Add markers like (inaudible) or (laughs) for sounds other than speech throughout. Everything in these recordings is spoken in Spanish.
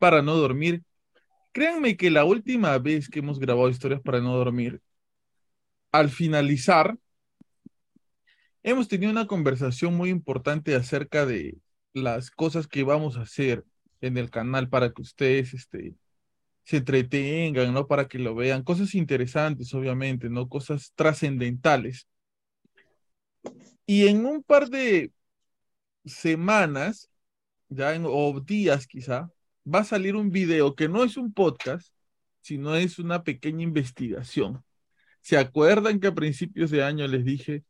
para no dormir. Créanme que la última vez que hemos grabado Historias para no dormir, al finalizar, hemos tenido una conversación muy importante acerca de las cosas que vamos a hacer en el canal para que ustedes este, se entretengan, ¿no? Para que lo vean. Cosas interesantes, obviamente, ¿no? Cosas trascendentales. Y en un par de semanas, ya en, o días quizá, va a salir un video que no es un podcast, sino es una pequeña investigación. ¿Se acuerdan que a principios de año les dije,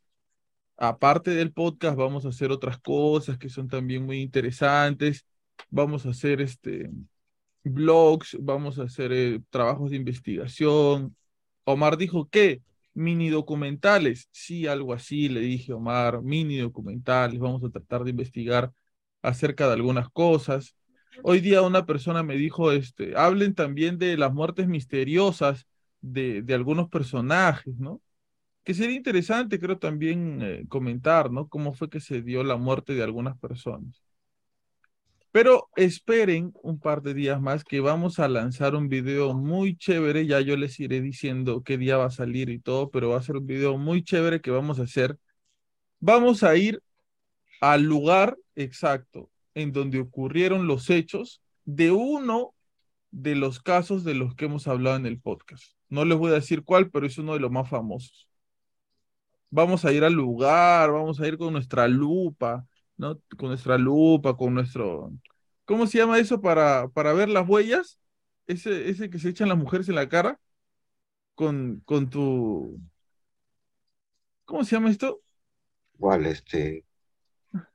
aparte del podcast, vamos a hacer otras cosas que son también muy interesantes? Vamos a hacer este blogs, vamos a hacer eh, trabajos de investigación. Omar dijo que mini documentales, sí, algo así, le dije Omar, mini documentales, vamos a tratar de investigar acerca de algunas cosas. Hoy día una persona me dijo, este, hablen también de las muertes misteriosas de, de algunos personajes, ¿no? Que sería interesante, creo, también eh, comentar, ¿no? Cómo fue que se dio la muerte de algunas personas. Pero esperen un par de días más que vamos a lanzar un video muy chévere. Ya yo les iré diciendo qué día va a salir y todo, pero va a ser un video muy chévere que vamos a hacer. Vamos a ir al lugar exacto en donde ocurrieron los hechos de uno de los casos de los que hemos hablado en el podcast. No les voy a decir cuál, pero es uno de los más famosos. Vamos a ir al lugar, vamos a ir con nuestra lupa, ¿no? Con nuestra lupa, con nuestro... ¿Cómo se llama eso para, para ver las huellas? Ese, ese que se echan las mujeres en la cara. Con, con tu... ¿Cómo se llama esto? ¿Cuál, este?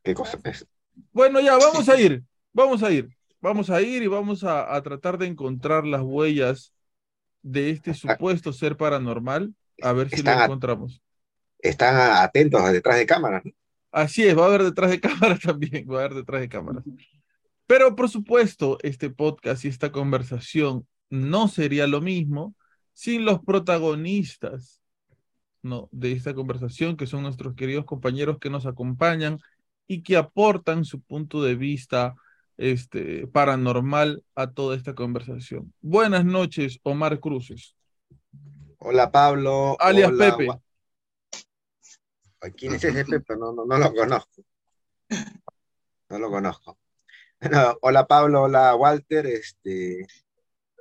¿Qué cosa es? Bueno, ya, vamos a ir, vamos a ir, vamos a ir y vamos a, a tratar de encontrar las huellas de este supuesto ser paranormal, a ver si Están lo a- encontramos. Están atentos detrás de cámaras, ¿no? Así es, va a haber detrás de cámaras (laughs) también, va a haber detrás de cámaras. Pero por supuesto, este podcast y esta conversación no sería lo mismo sin los protagonistas ¿no? de esta conversación, que son nuestros queridos compañeros que nos acompañan y que aportan su punto de vista este, paranormal a toda esta conversación. Buenas noches, Omar Cruces. Hola Pablo. Alias hola, Pepe. ¿Quién es ese Pepe? No, no, no lo conozco. No lo conozco. Bueno, hola Pablo, hola Walter. Este,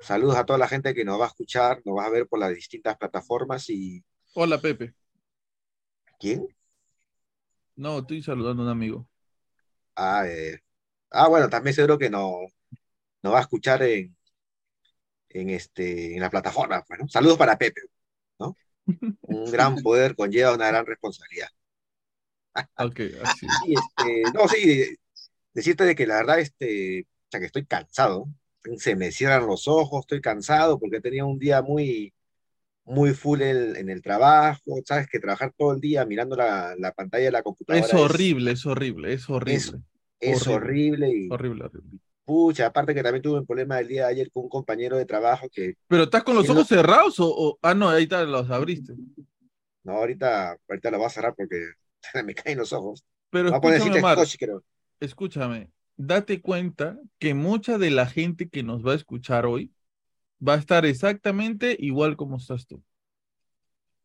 saludos a toda la gente que nos va a escuchar, nos va a ver por las distintas plataformas y Hola, Pepe. ¿quién? No, estoy saludando a un amigo. Ah, eh, ah, bueno, también seguro que no, nos va a escuchar en, en, este, en la plataforma. Bueno, saludos para Pepe, ¿no? Un (laughs) gran poder conlleva una gran responsabilidad. Ok, así. Sí, este, no, sí, decirte de que la verdad, este, o sea, que estoy cansado. Se me cierran los ojos, estoy cansado porque tenía un día muy, muy full en, en el trabajo. Sabes que trabajar todo el día mirando la, la pantalla de la computadora Es horrible, es horrible, es horrible. es horrible. horrible y, Horrible, horrible. Pucha, aparte que también tuve un problema el día de ayer con un compañero de trabajo que... ¿Pero estás con los ojos cerrados o, Ah, no, ahí está, los abriste. No, ahorita, ahorita lo voy a cerrar porque (laughs) me caen los ojos. Pero escúchame, escúchame, date cuenta que mucha de la gente que nos va a escuchar hoy va a estar exactamente igual como estás tú.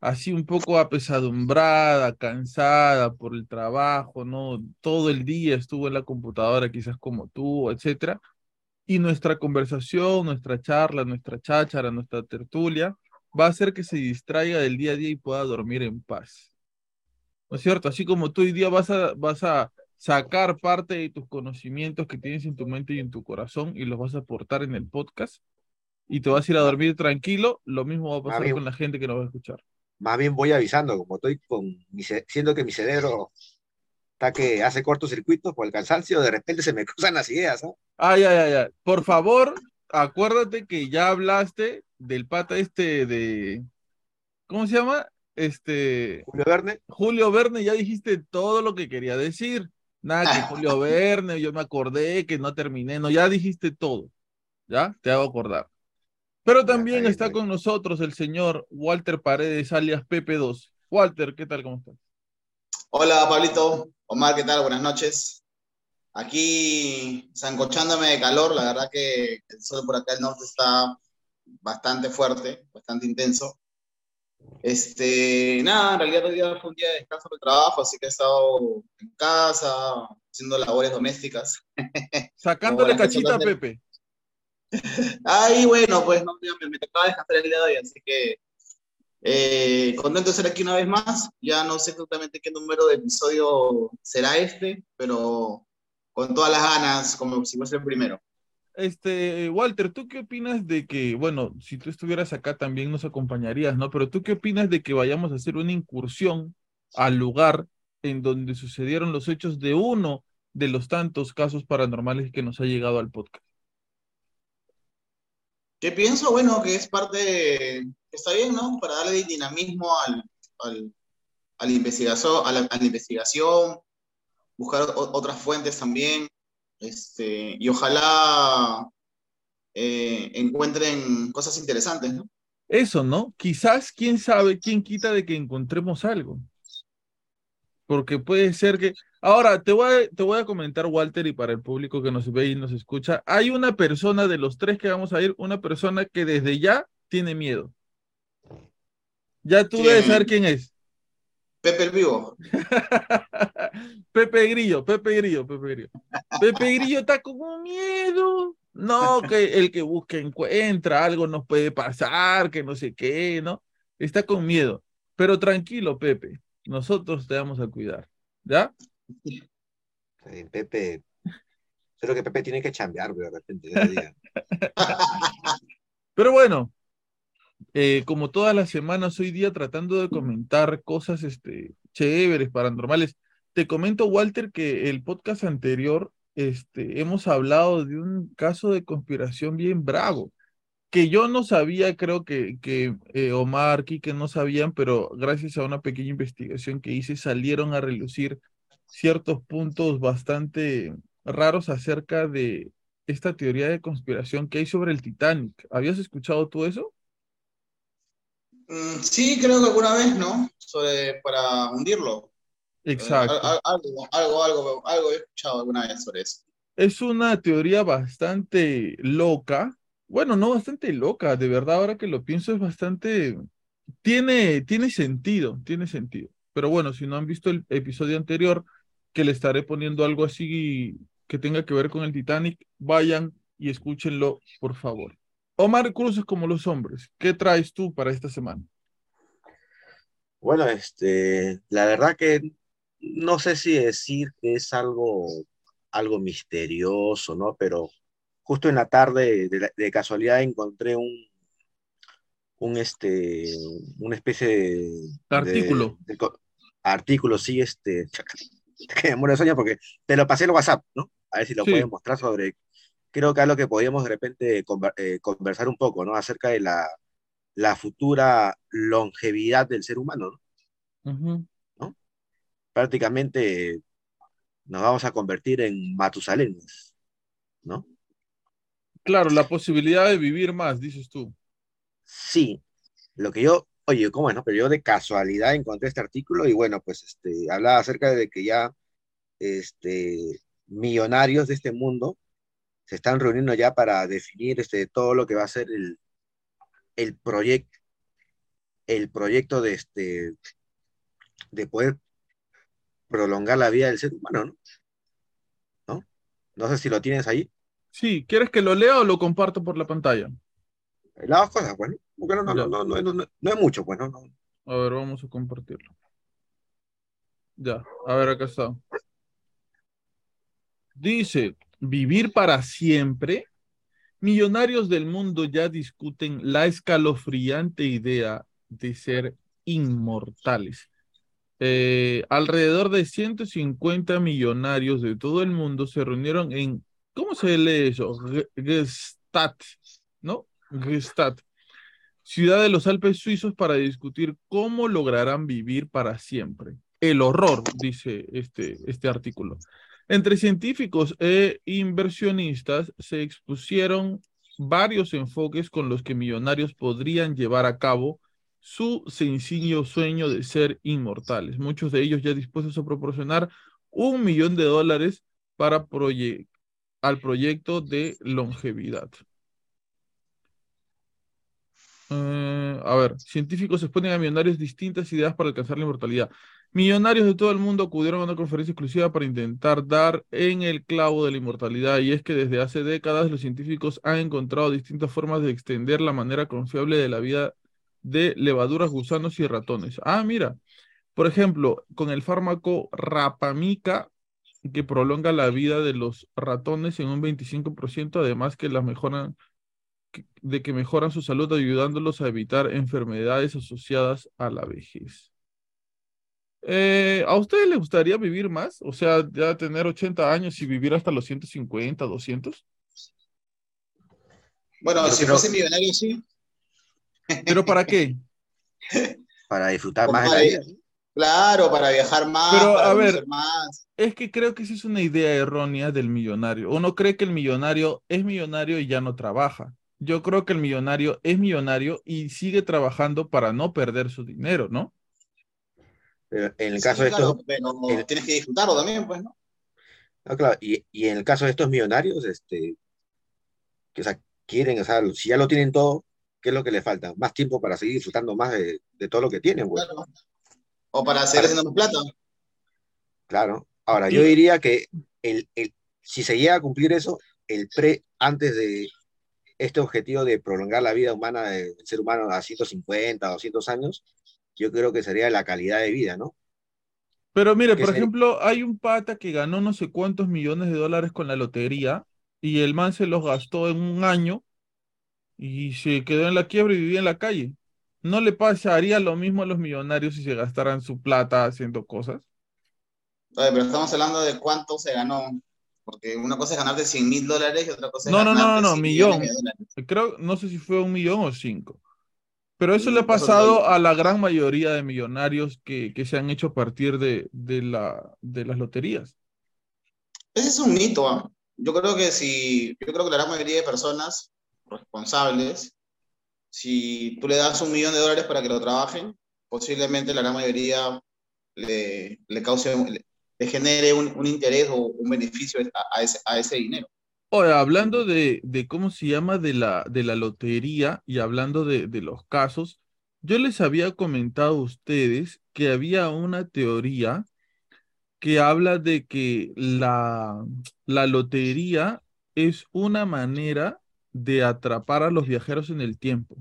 Así un poco apesadumbrada, cansada por el trabajo, ¿no? Todo el día estuvo en la computadora, quizás como tú, etcétera. Y nuestra conversación, nuestra charla, nuestra cháchara, nuestra tertulia, va a hacer que se distraiga del día a día y pueda dormir en paz. ¿No es cierto? Así como tú hoy día vas a, vas a sacar parte de tus conocimientos que tienes en tu mente y en tu corazón y los vas a aportar en el podcast y te vas a ir a dormir tranquilo, lo mismo va a pasar con la gente que nos va a escuchar. Más bien voy avisando, como estoy con mi, siendo que mi cerebro está que hace cortocircuitos por el cansancio, de repente se me (laughs) cruzan las ideas. ¿no? Ay, ay, ay, Por favor, acuérdate que ya hablaste del pata este de. ¿Cómo se llama? Este. Julio Verne. Julio Verne, ya dijiste todo lo que quería decir. Nada, que (laughs) Julio Verne, yo me acordé que no terminé, no, ya dijiste todo. ¿Ya? Te hago acordar. Pero también está con nosotros el señor Walter Paredes, alias Pepe2. Walter, ¿qué tal? ¿Cómo estás? Hola, Pablito. Omar, ¿qué tal? Buenas noches. Aquí, zancochándome de calor, la verdad que el sol por acá del norte está bastante fuerte, bastante intenso. Este, nada, en realidad hoy día fue un día de descanso de trabajo, así que he estado en casa, haciendo labores domésticas. (laughs) Sacándole cachita a Pepe. Ay, bueno, pues no, me, me tocaba descansar el día de hoy, así que eh, contento de ser aquí una vez más. Ya no sé exactamente qué número de episodio será este, pero con todas las ganas, como si fuese el primero. Este, Walter, ¿tú qué opinas de que, bueno, si tú estuvieras acá también nos acompañarías, ¿no? Pero tú qué opinas de que vayamos a hacer una incursión al lugar en donde sucedieron los hechos de uno de los tantos casos paranormales que nos ha llegado al podcast? ¿Qué pienso? Bueno, que es parte, está bien, ¿no? Para darle dinamismo al, al, a, la investigación, buscar otras fuentes también. Este, y ojalá eh, encuentren cosas interesantes, ¿no? Eso, ¿no? Quizás, quién sabe, quién quita de que encontremos algo. Porque puede ser que... Ahora, te voy, a, te voy a comentar, Walter, y para el público que nos ve y nos escucha, hay una persona de los tres que vamos a ir, una persona que desde ya tiene miedo. Ya tú debes saber quién es. Pepe el Vivo. (laughs) Pepe Grillo, Pepe Grillo, Pepe Grillo. Pepe Grillo está como miedo. No, que el que busca encuentra, algo nos puede pasar, que no sé qué, ¿no? Está con miedo. Pero tranquilo, Pepe, nosotros te vamos a cuidar, ¿ya? Pepe, creo que Pepe tiene que chambear, de repente. (laughs) Pero bueno, eh, como todas las semanas, hoy día tratando de comentar cosas este, chéveres, paranormales. Te comento, Walter, que el podcast anterior este, hemos hablado de un caso de conspiración bien bravo, que yo no sabía, creo que, que eh, Omar, que no sabían, pero gracias a una pequeña investigación que hice, salieron a relucir ciertos puntos bastante raros acerca de esta teoría de conspiración que hay sobre el Titanic. ¿Habías escuchado tú eso? Mm, sí, creo que alguna vez, ¿no? Sobre, para hundirlo. Exacto. algo, algo, algo, algo he escuchado alguna vez sobre eso. Es una teoría bastante loca. Bueno, no bastante loca, de verdad, ahora que lo pienso es bastante... Tiene, tiene sentido, tiene sentido. Pero bueno, si no han visto el episodio anterior, que le estaré poniendo algo así que tenga que ver con el Titanic, vayan y escúchenlo, por favor. Omar Cruz es como los hombres. ¿Qué traes tú para esta semana? Bueno, este, la verdad que no sé si decir que es algo, algo misterioso, ¿no? Pero justo en la tarde, de, casualidad, encontré un, un este, una especie de... Artículo. artículo, sí, este, (laughs) que me muero de sueño porque te lo pasé en WhatsApp, ¿no? A ver si lo puedes mostrar sobre creo que es lo que podríamos de repente eh, conversar un poco, ¿no? Acerca de la, la futura longevidad del ser humano, ¿no? Prácticamente nos vamos a convertir en Matusalén, ¿no? Claro, la posibilidad de vivir más, dices tú. Sí, lo que yo, oye, ¿cómo es, no? Pero yo de casualidad encontré este artículo y bueno, pues este, hablaba acerca de que ya este, millonarios de este mundo se están reuniendo ya para definir este, todo lo que va a ser el, el proyecto el proyecto de este de poder prolongar la vida del ser humano, ¿no? ¿No? No sé si lo tienes ahí. Sí, ¿quieres que lo lea o lo comparto por la pantalla? Las dos cosas, bueno, porque no, no, no, no, no, no, no es mucho, pues, no, no. A ver, vamos a compartirlo. Ya, a ver, acá está. Dice, vivir para siempre. Millonarios del mundo ya discuten la escalofriante idea de ser inmortales. Eh, alrededor de 150 millonarios de todo el mundo se reunieron en, ¿cómo se lee eso? Gestad, ¿no? Gestad, ciudad de los Alpes suizos para discutir cómo lograrán vivir para siempre. El horror, dice este, este artículo. Entre científicos e inversionistas se expusieron varios enfoques con los que millonarios podrían llevar a cabo su sencillo sueño de ser inmortales. Muchos de ellos ya dispuestos a proporcionar un millón de dólares para al proyecto de longevidad. Eh, a ver, científicos exponen a millonarios distintas ideas para alcanzar la inmortalidad. Millonarios de todo el mundo acudieron a una conferencia exclusiva para intentar dar en el clavo de la inmortalidad y es que desde hace décadas los científicos han encontrado distintas formas de extender la manera confiable de la vida de levaduras, gusanos y ratones. Ah, mira, por ejemplo, con el fármaco rapamica que prolonga la vida de los ratones en un 25%, además que las mejoran de que mejoran su salud ayudándolos a evitar enfermedades asociadas a la vejez. Eh, ¿A ustedes les gustaría vivir más? O sea, ya tener 80 años y vivir hasta los 150, 200? Bueno, si fuese millonario, sí. ¿Pero para qué? (laughs) Para disfrutar más de la vida. Claro, para viajar más. Pero para a ver, más. es que creo que esa es una idea errónea del millonario. Uno cree que el millonario es millonario y ya no trabaja. Yo creo que el millonario es millonario y sigue trabajando para no perder su dinero, ¿no? Pero en el caso de estos. Pero tienes que disfrutarlo también, pues, ¿no? No, claro, y, y, en el caso de estos millonarios, este, que o sea, quieren, o sea, si ya lo tienen todo, ¿qué es lo que les falta? Más tiempo para seguir disfrutando más de, de todo lo que tienen, pues. Claro. O para seguir haciendo más plata. Claro. Ahora, yo diría que el, el, si se llega a cumplir eso, el pre, antes de este objetivo de prolongar la vida humana del ser humano a 150, 200 años, yo creo que sería la calidad de vida, ¿no? Pero mire, por ejemplo, hay un pata que ganó no sé cuántos millones de dólares con la lotería y el man se los gastó en un año y se quedó en la quiebra y vivía en la calle. ¿No le pasaría lo mismo a los millonarios si se gastaran su plata haciendo cosas? Oye, pero estamos hablando de cuánto se ganó. Porque una cosa es ganarte 100 mil dólares y otra cosa es no, no, no, no, no, millón. Creo, no sé si fue un millón o cinco. Pero eso le ha pasado a la gran mayoría de millonarios que, que se han hecho a partir de, de, la, de las loterías. Ese es un mito. ¿ah? Yo creo que si, yo creo que la gran mayoría de personas responsables, si tú le das un millón de dólares para que lo trabajen, posiblemente la gran mayoría le, le cause, le, le genere un, un, interés o un beneficio a, a, ese, a ese dinero. Ahora, hablando de, de, cómo se llama de la, de la lotería y hablando de, de, los casos, yo les había comentado a ustedes que había una teoría que habla de que la, la lotería es una manera de atrapar a los viajeros en el tiempo.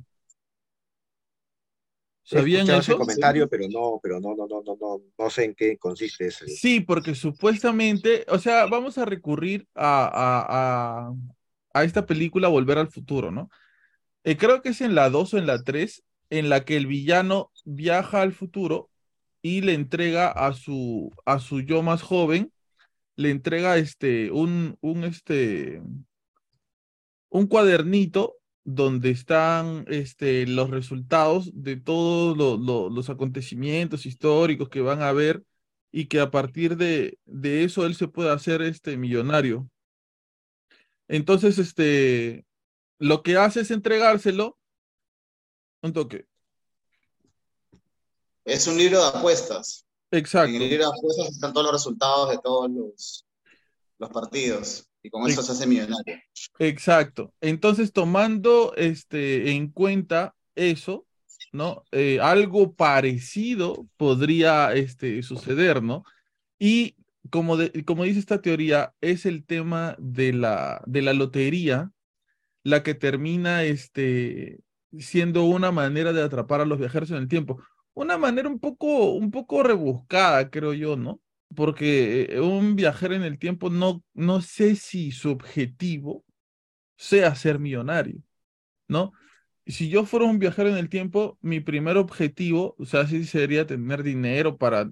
¿Sabían eso? Ese comentario, pero no, pero no, no, no, no, no, no sé en qué consiste eso. Sí, porque supuestamente, o sea, vamos a recurrir a, a, a, a esta película Volver al Futuro, ¿no? Eh, creo que es en la 2 o en la 3, en la que el villano viaja al futuro y le entrega a su, a su yo más joven, le entrega este, un, un, este, un cuadernito donde están este, los resultados de todos lo, lo, los acontecimientos históricos que van a ver y que a partir de, de eso él se puede hacer este millonario. Entonces, este, lo que hace es entregárselo un toque. Es un libro de apuestas. Exacto. En el libro de apuestas están todos los resultados de todos los, los partidos. Con eso se hace millonario. Exacto. Entonces, tomando este, en cuenta eso, ¿no? Eh, algo parecido podría este, suceder, ¿no? Y como, como dice esta teoría, es el tema de la, de la lotería la que termina este, siendo una manera de atrapar a los viajeros en el tiempo. Una manera un poco, un poco rebuscada, creo yo, ¿no? Porque eh, un viajero en el tiempo no, no sé si su objetivo sea ser millonario, ¿no? Si yo fuera un viajero en el tiempo, mi primer objetivo, o sea, sí sería tener dinero para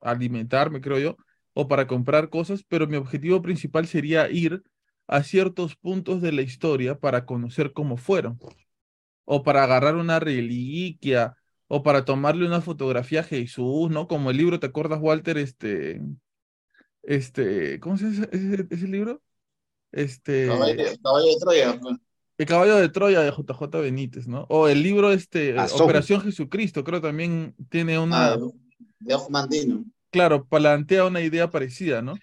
alimentarme, creo yo, o para comprar cosas, pero mi objetivo principal sería ir a ciertos puntos de la historia para conocer cómo fueron, o para agarrar una reliquia, o para tomarle una fotografía a Jesús, ¿no? Como el libro, ¿te acuerdas, Walter? Este, este, ¿cómo se llama ese, libro? Este... Caballo, de Troya. Pues. El caballo de Troya de JJ Benítez, ¿no? O el libro, este, Operación Jesucristo, creo también tiene una... Ah, de Mandino. Claro, plantea una idea parecida, ¿no?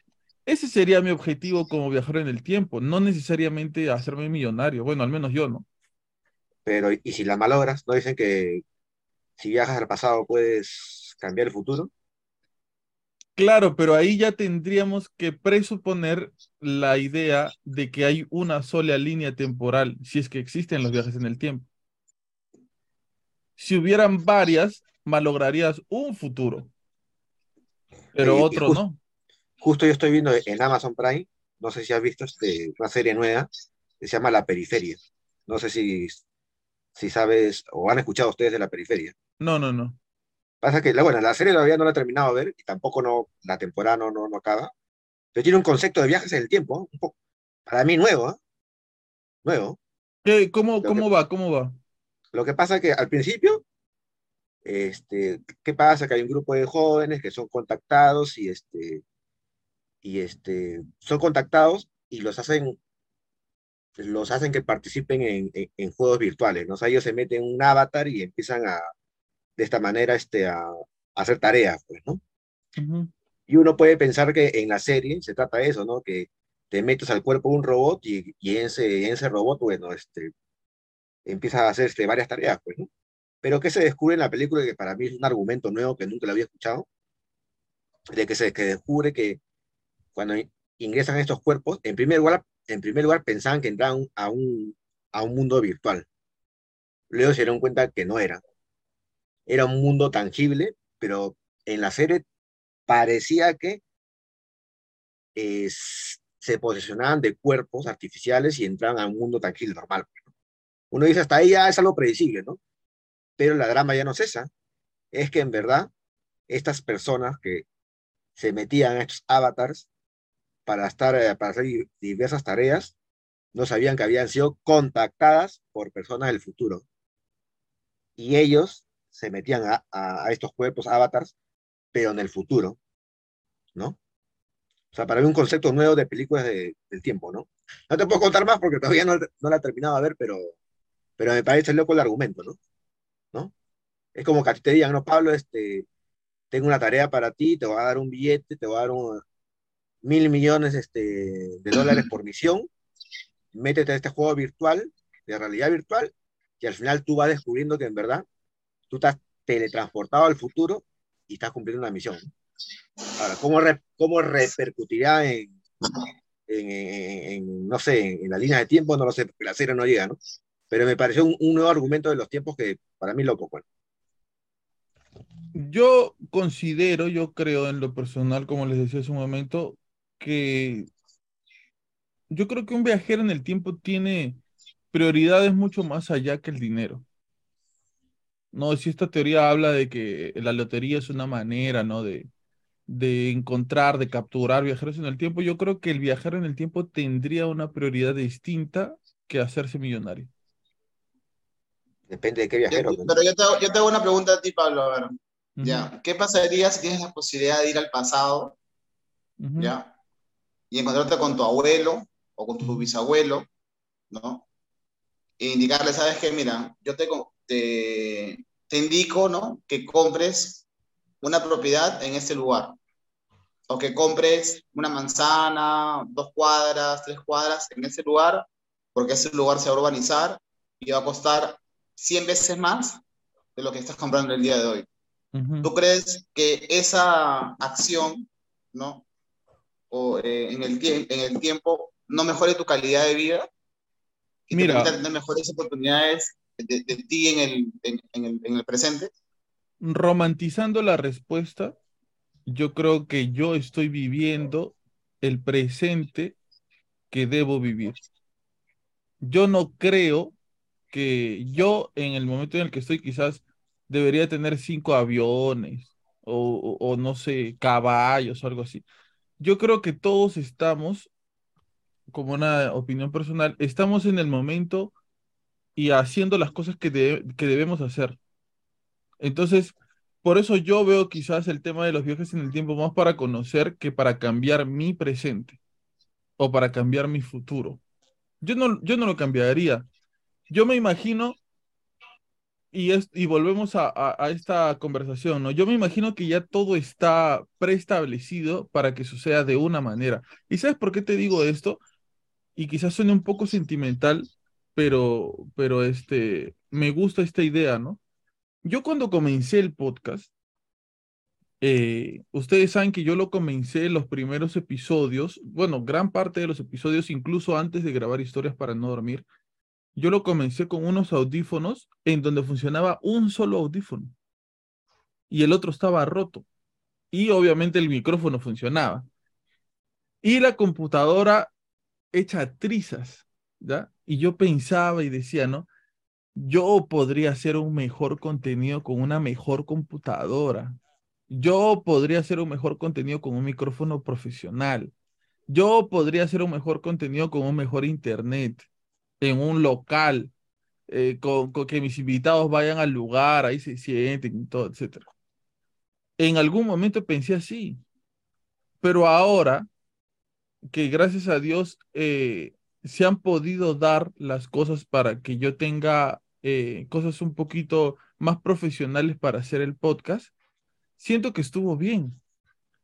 Ese sería mi objetivo como viajero en el tiempo, no necesariamente hacerme millonario, bueno, al menos yo, ¿no? Pero, ¿y si la malogras? ¿No dicen que si viajas al pasado puedes cambiar el futuro? Claro, pero ahí ya tendríamos que presuponer la idea de que hay una sola línea temporal, si es que existen los viajes en el tiempo. Si hubieran varias, malograrías un futuro, pero otro no. Justo yo estoy viendo en Amazon Prime, no sé si has visto este, una serie nueva que se llama La Periferia. No sé si, si sabes o han escuchado ustedes de La Periferia. No, no, no. Pasa que, la, bueno, la serie todavía no la he terminado de ver y tampoco no, la temporada no, no, acaba. Pero tiene un concepto de viajes en el tiempo, un poco, para mí nuevo, ¿eh? Nuevo. ¿Qué, ¿Cómo, cómo va? ¿Cómo va? Lo que pasa es que al principio, este, ¿qué pasa? Que hay un grupo de jóvenes que son contactados y este, y este, son contactados y los hacen, los hacen que participen en, en, juegos virtuales, ¿no? O sea, ellos se meten en un avatar y empiezan a, de esta manera, este, a, hacer tareas, pues, ¿no? Y uno puede pensar que en la serie se trata de eso, ¿no? Que te metes al cuerpo de un robot y, y en, ese, en ese robot, bueno, este, empieza a hacer este, varias tareas, pues, ¿no? Pero que se descubre en la película, que para mí es un argumento nuevo que nunca lo había escuchado, de que se que descubre que cuando ingresan a estos cuerpos, en primer lugar, en primer lugar pensaban que entraban a un, a un mundo virtual. Luego se dieron cuenta que no era. Era un mundo tangible, pero en la serie parecía que se posicionaban de cuerpos artificiales y entraban a un mundo tangible normal. Uno dice, hasta ahí ya es algo predecible, ¿no? Pero la drama ya no cesa. Es que en verdad, estas personas que se metían a estos avatars para, estar, eh, para hacer diversas tareas, no sabían que habían sido contactadas por personas del futuro. Y ellos se metían a, a, estos cuerpos avatars, pero en el futuro, ¿no? O sea, para mí un concepto nuevo de películas de, del tiempo, ¿no? No te puedo contar más porque todavía no, no la he terminado de ver, pero, pero me parece loco el argumento, ¿no? ¿No? Es como que a ti te digan, no, Pablo, este, tengo una tarea para ti, te voy a dar un billete, te voy a dar un, mil millones este, de dólares por misión, métete a este juego virtual, de realidad virtual, y al final tú vas descubriendo que en verdad tú estás teletransportado al futuro y estás cumpliendo una misión. Ahora, ¿cómo, cómo repercutirá en, en, no sé, en, la línea de tiempo? No lo sé, porque la serie no llega, ¿no? Pero me pareció un, nuevo argumento de los tiempos que para mí loco, bueno. Yo considero, yo creo en lo personal, como les decía hace un momento, que yo creo que un viajero en el tiempo tiene prioridades mucho más allá que el dinero. No, si esta teoría habla de que la lotería es una manera, ¿no? De, de encontrar, de capturar viajeros en el tiempo, yo creo que el viajero en el tiempo tendría una prioridad distinta que hacerse millonario. Depende de qué viajero. pero yo te, hago, yo te hago una pregunta a ti, Pablo. A ver, ya. ¿Qué pasaría si tienes la posibilidad de ir al pasado? ¿Ya? Y encontrarte con tu abuelo o con tu bisabuelo, ¿no? e indicarle, sabes que, mira, yo te, te, te indico, ¿no? Que compres una propiedad en este lugar. O que compres una manzana, dos cuadras, tres cuadras en ese lugar, porque ese lugar se va a urbanizar y va a costar 100 veces más de lo que estás comprando el día de hoy. ¿Tú crees que esa acción, ¿no? O eh, en, el en el tiempo no mejore tu calidad de vida? ¿Y Mira, te tener mejores oportunidades de, ti en el, en, el, en el presente? Romantizando la respuesta, yo creo que yo estoy viviendo el presente que debo vivir. Yo no creo que yo en el momento en el que estoy quizás debería tener cinco aviones o, no sé, caballos o algo así. Yo creo que todos estamos, como una opinión personal, estamos en el momento y haciendo las cosas que, que debemos hacer. Entonces, por eso yo veo quizás el tema de los viajes en el tiempo más para conocer que para cambiar mi presente o para cambiar mi futuro. Yo no, yo no lo cambiaría. Yo me imagino y, es, y volvemos a, esta conversación, ¿no? Yo me imagino que ya todo está preestablecido para que suceda de una manera. ¿Y sabes por qué te digo esto? Y quizás suene un poco sentimental, pero, pero este, me gusta esta idea, ¿no? Yo cuando comencé el podcast, eh, ustedes saben que yo lo comencé en los primeros episodios, bueno, gran parte de los episodios, incluso antes de grabar historias para no dormir, yo lo comencé con unos audífonos en donde funcionaba un solo audífono y el otro estaba roto. Y obviamente el micrófono funcionaba. Y la computadora hecha trizas, ¿ya? Y yo pensaba y decía, ¿no? Yo podría hacer un mejor contenido con una mejor computadora. Yo podría hacer un mejor contenido con un micrófono profesional. Yo podría hacer un mejor contenido con un mejor internet en un local, eh, con, que mis invitados vayan al lugar, ahí se sienten todo, etc. En algún momento pensé así, pero ahora que gracias a Dios eh, se han podido dar las cosas para que yo tenga eh, cosas un poquito más profesionales para hacer el podcast, siento que estuvo bien,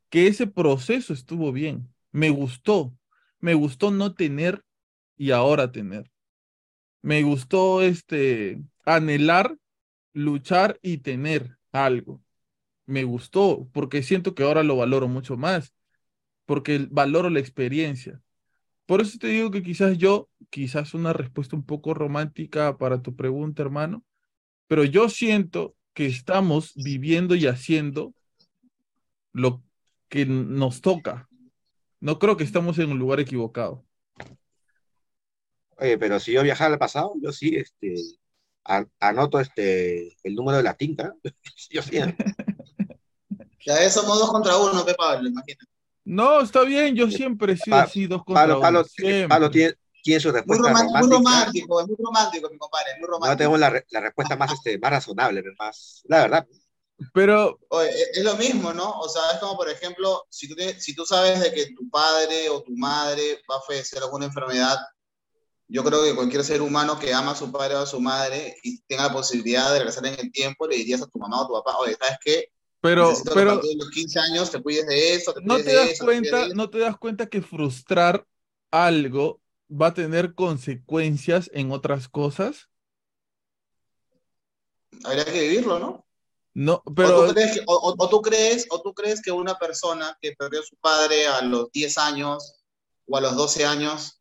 que ese proceso estuvo bien, me gustó, me gustó no tener y ahora tener me gustó este anhelar, luchar y tener algo. Me gustó porque siento que ahora lo valoro mucho más, porque valoro la experiencia. Por eso te digo que quizás yo, quizás una respuesta un poco romántica para tu pregunta, hermano, pero yo siento que estamos viviendo y haciendo lo que nos toca. No creo que estamos en un lugar equivocado. Oye, pero si yo viajara al pasado, yo sí, este, anoto este, el número de la tinta. (laughs) yo sí. Ya eso somos dos contra uno, Pepe Pablo, imagínate. No, está bien, yo siempre he sido así, dos contra uno. Pablo, Pablo tiene, tiene, su respuesta muy romántica. Muy romántico, es muy romántico, mi compadre, muy romántico. No tenemos la, la respuesta más, este, más razonable, más, la verdad. Pero... Oye, es lo mismo, ¿no? O sea, es como, por ejemplo, si tú, si tú sabes de que tu padre o tu madre va a fallecer alguna enfermedad yo creo que cualquier ser humano que ama a su padre o a su madre y tenga la posibilidad de regresar en el tiempo, le dirías a tu mamá o a tu papá, oye, ¿sabes qué? Pero, pero los 15 años te cuides de eso. no te das cuenta, no te das cuenta que frustrar algo va a tener consecuencias en otras cosas. Habría que vivirlo, ¿no? No, pero... O tú, crees que, o tú crees, o tú crees que una persona que perdió a su padre a los 10 años o a los 12 años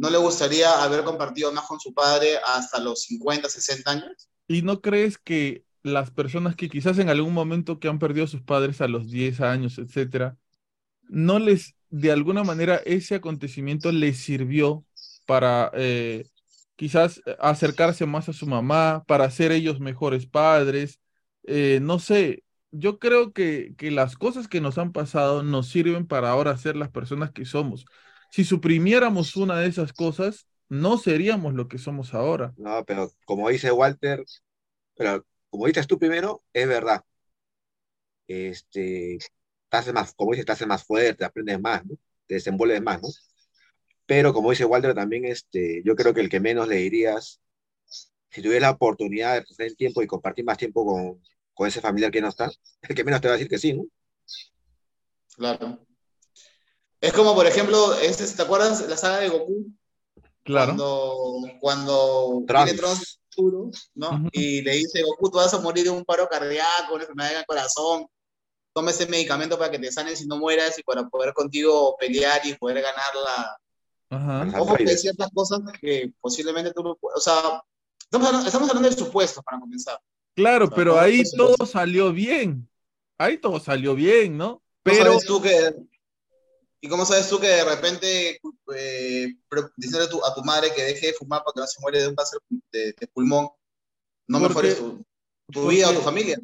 ¿No le gustaría haber compartido más con su padre hasta los 50, 60 años? ¿Y no crees que las personas que quizás en algún momento que han perdido a sus padres a los 10 años, etcétera, no les, de alguna manera, ese acontecimiento les sirvió para eh, quizás acercarse más a su mamá, para ser ellos mejores padres? Eh, no sé, yo creo que, que las cosas que nos han pasado nos sirven para ahora ser las personas que somos si suprimiéramos una de esas cosas, no seríamos lo que somos ahora. No, pero como dice Walter, pero como dices tú primero, es verdad. Este, te hace más, como dices, te hace más fuerte, aprendes más, ¿no? te desenvuelves más, ¿no? Pero como dice Walter también, este, yo creo que el que menos le dirías si tuvieras la oportunidad de el tiempo y compartir más tiempo con, con ese familiar que no está, el que menos te va a decir que sí, ¿no? Claro. Es como, por ejemplo, ese, ¿te acuerdas la saga de Goku? Claro. Cuando, cuando Trunks. viene Trunks oscuro, ¿no? Ujú. Y le dice, Goku, tú vas a morir de un paro cardíaco, una enfermedad del corazón. Toma ese medicamento para que te sanes y no mueras y para poder contigo pelear y poder ganar la... Ajá. Ojo que hay ciertas cosas que posiblemente tú no puedes... O sea, estamos hablando, estamos hablando de supuestos para comenzar. Claro, O sea, pero ahí todo es- salió bien. Ahí todo salió bien, ¿no? ¿Cómo Pero sabes tú que... ¿Y cómo sabes tú que de repente eh, diciendo a tu, a tu madre que deje de fumar para que no se muere de un cáncer de, de pulmón, no Porque- mejores tu, tu porque- vida o tu familia?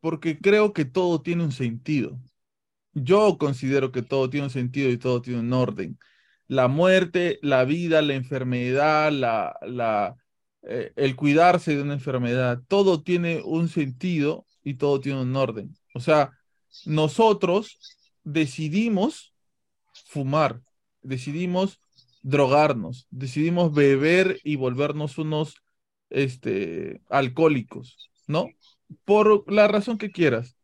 porque creo que todo tiene un sentido. Yo considero que todo tiene un sentido y todo tiene un orden. La muerte, la vida, la enfermedad, la, la, eh, el cuidarse de una enfermedad, todo tiene un sentido y todo tiene un orden. O sea, nosotros decidimos fumar, decidimos drogarnos, decidimos beber y volvernos unos este, alcohólicos, ¿no? Por la razón que quieras,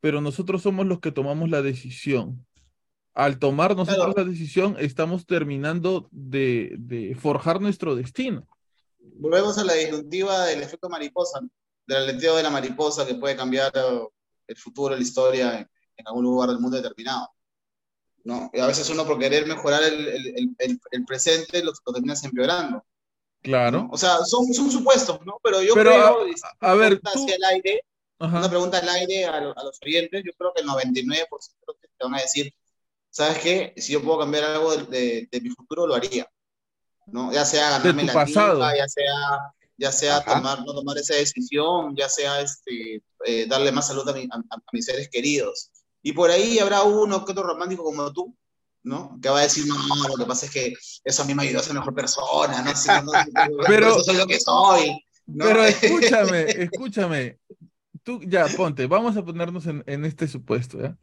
pero nosotros somos los que tomamos la decisión. Al tomar nosotros Claro. la decisión, estamos terminando de, de forjar nuestro destino. Volvemos a la disyuntiva del efecto mariposa, del aleteo de la mariposa que puede cambiar el futuro, la historia en, en algún lugar del mundo determinado. ¿No? Y a veces uno por querer mejorar el, el- el- el- presente lo, lo terminas empeorando. Claro. ¿no? O sea, son, son supuestos, ¿no? Pero yo Pero, creo, a- a ver, tú- hacia el aire, Ajá. una pregunta al aire a, lo- a los oyentes, yo creo que el 99% te van a decir, ¿sabes qué? Si yo puedo cambiar algo de, de- de mi futuro, lo haría. ¿no? Ya sea ganarme tu la pasado. ya sea, ya sea Ajá. tomar, no tomar esa decisión, ya sea este, eh, darle más salud a, mi- a- a mis seres queridos. Y por ahí habrá uno que otro romántico como tú, ¿no? Que va a decir, no, lo que pasa es que eso a mí me ayudó a ser mejor persona, ¿no? Si no, no, (laughs) Pero- por eso soy lo que soy. ¿no? Pero escúchame, escúchame. Tú, ya, ponte, vamos a ponernos en, en este supuesto, ¿ya?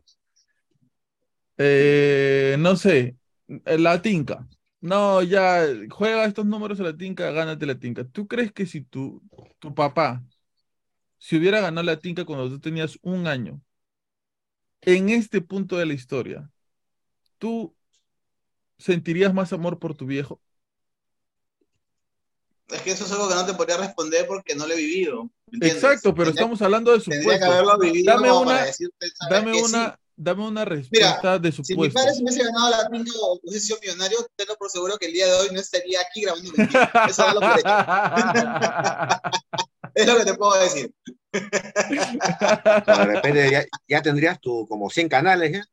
Eh, no sé, la tinca. No, ya, juega estos números a la tinca, gánate la tinca. ¿Tú crees que si tu, tu papá si hubiera ganado la tinca cuando tú tenías un año, en este punto de la historia, ¿tú sentirías más amor por tu viejo? Es que eso es algo que no te podría responder porque no lo he vivido. Exacto, pero Tendría- estamos hablando de Tendría que haberlo vivido Dame una- decirte, ¿sabes Dame una, Sí. dame una respuesta de Si mi padre se hubiese ganado la pinta o hubiese millonario, tengo por seguro que el día de hoy no estaría aquí grabando. Eso es lo que, (laughs) es lo que te puedo decir. De repente ya, ya tendrías tu como 100 canales.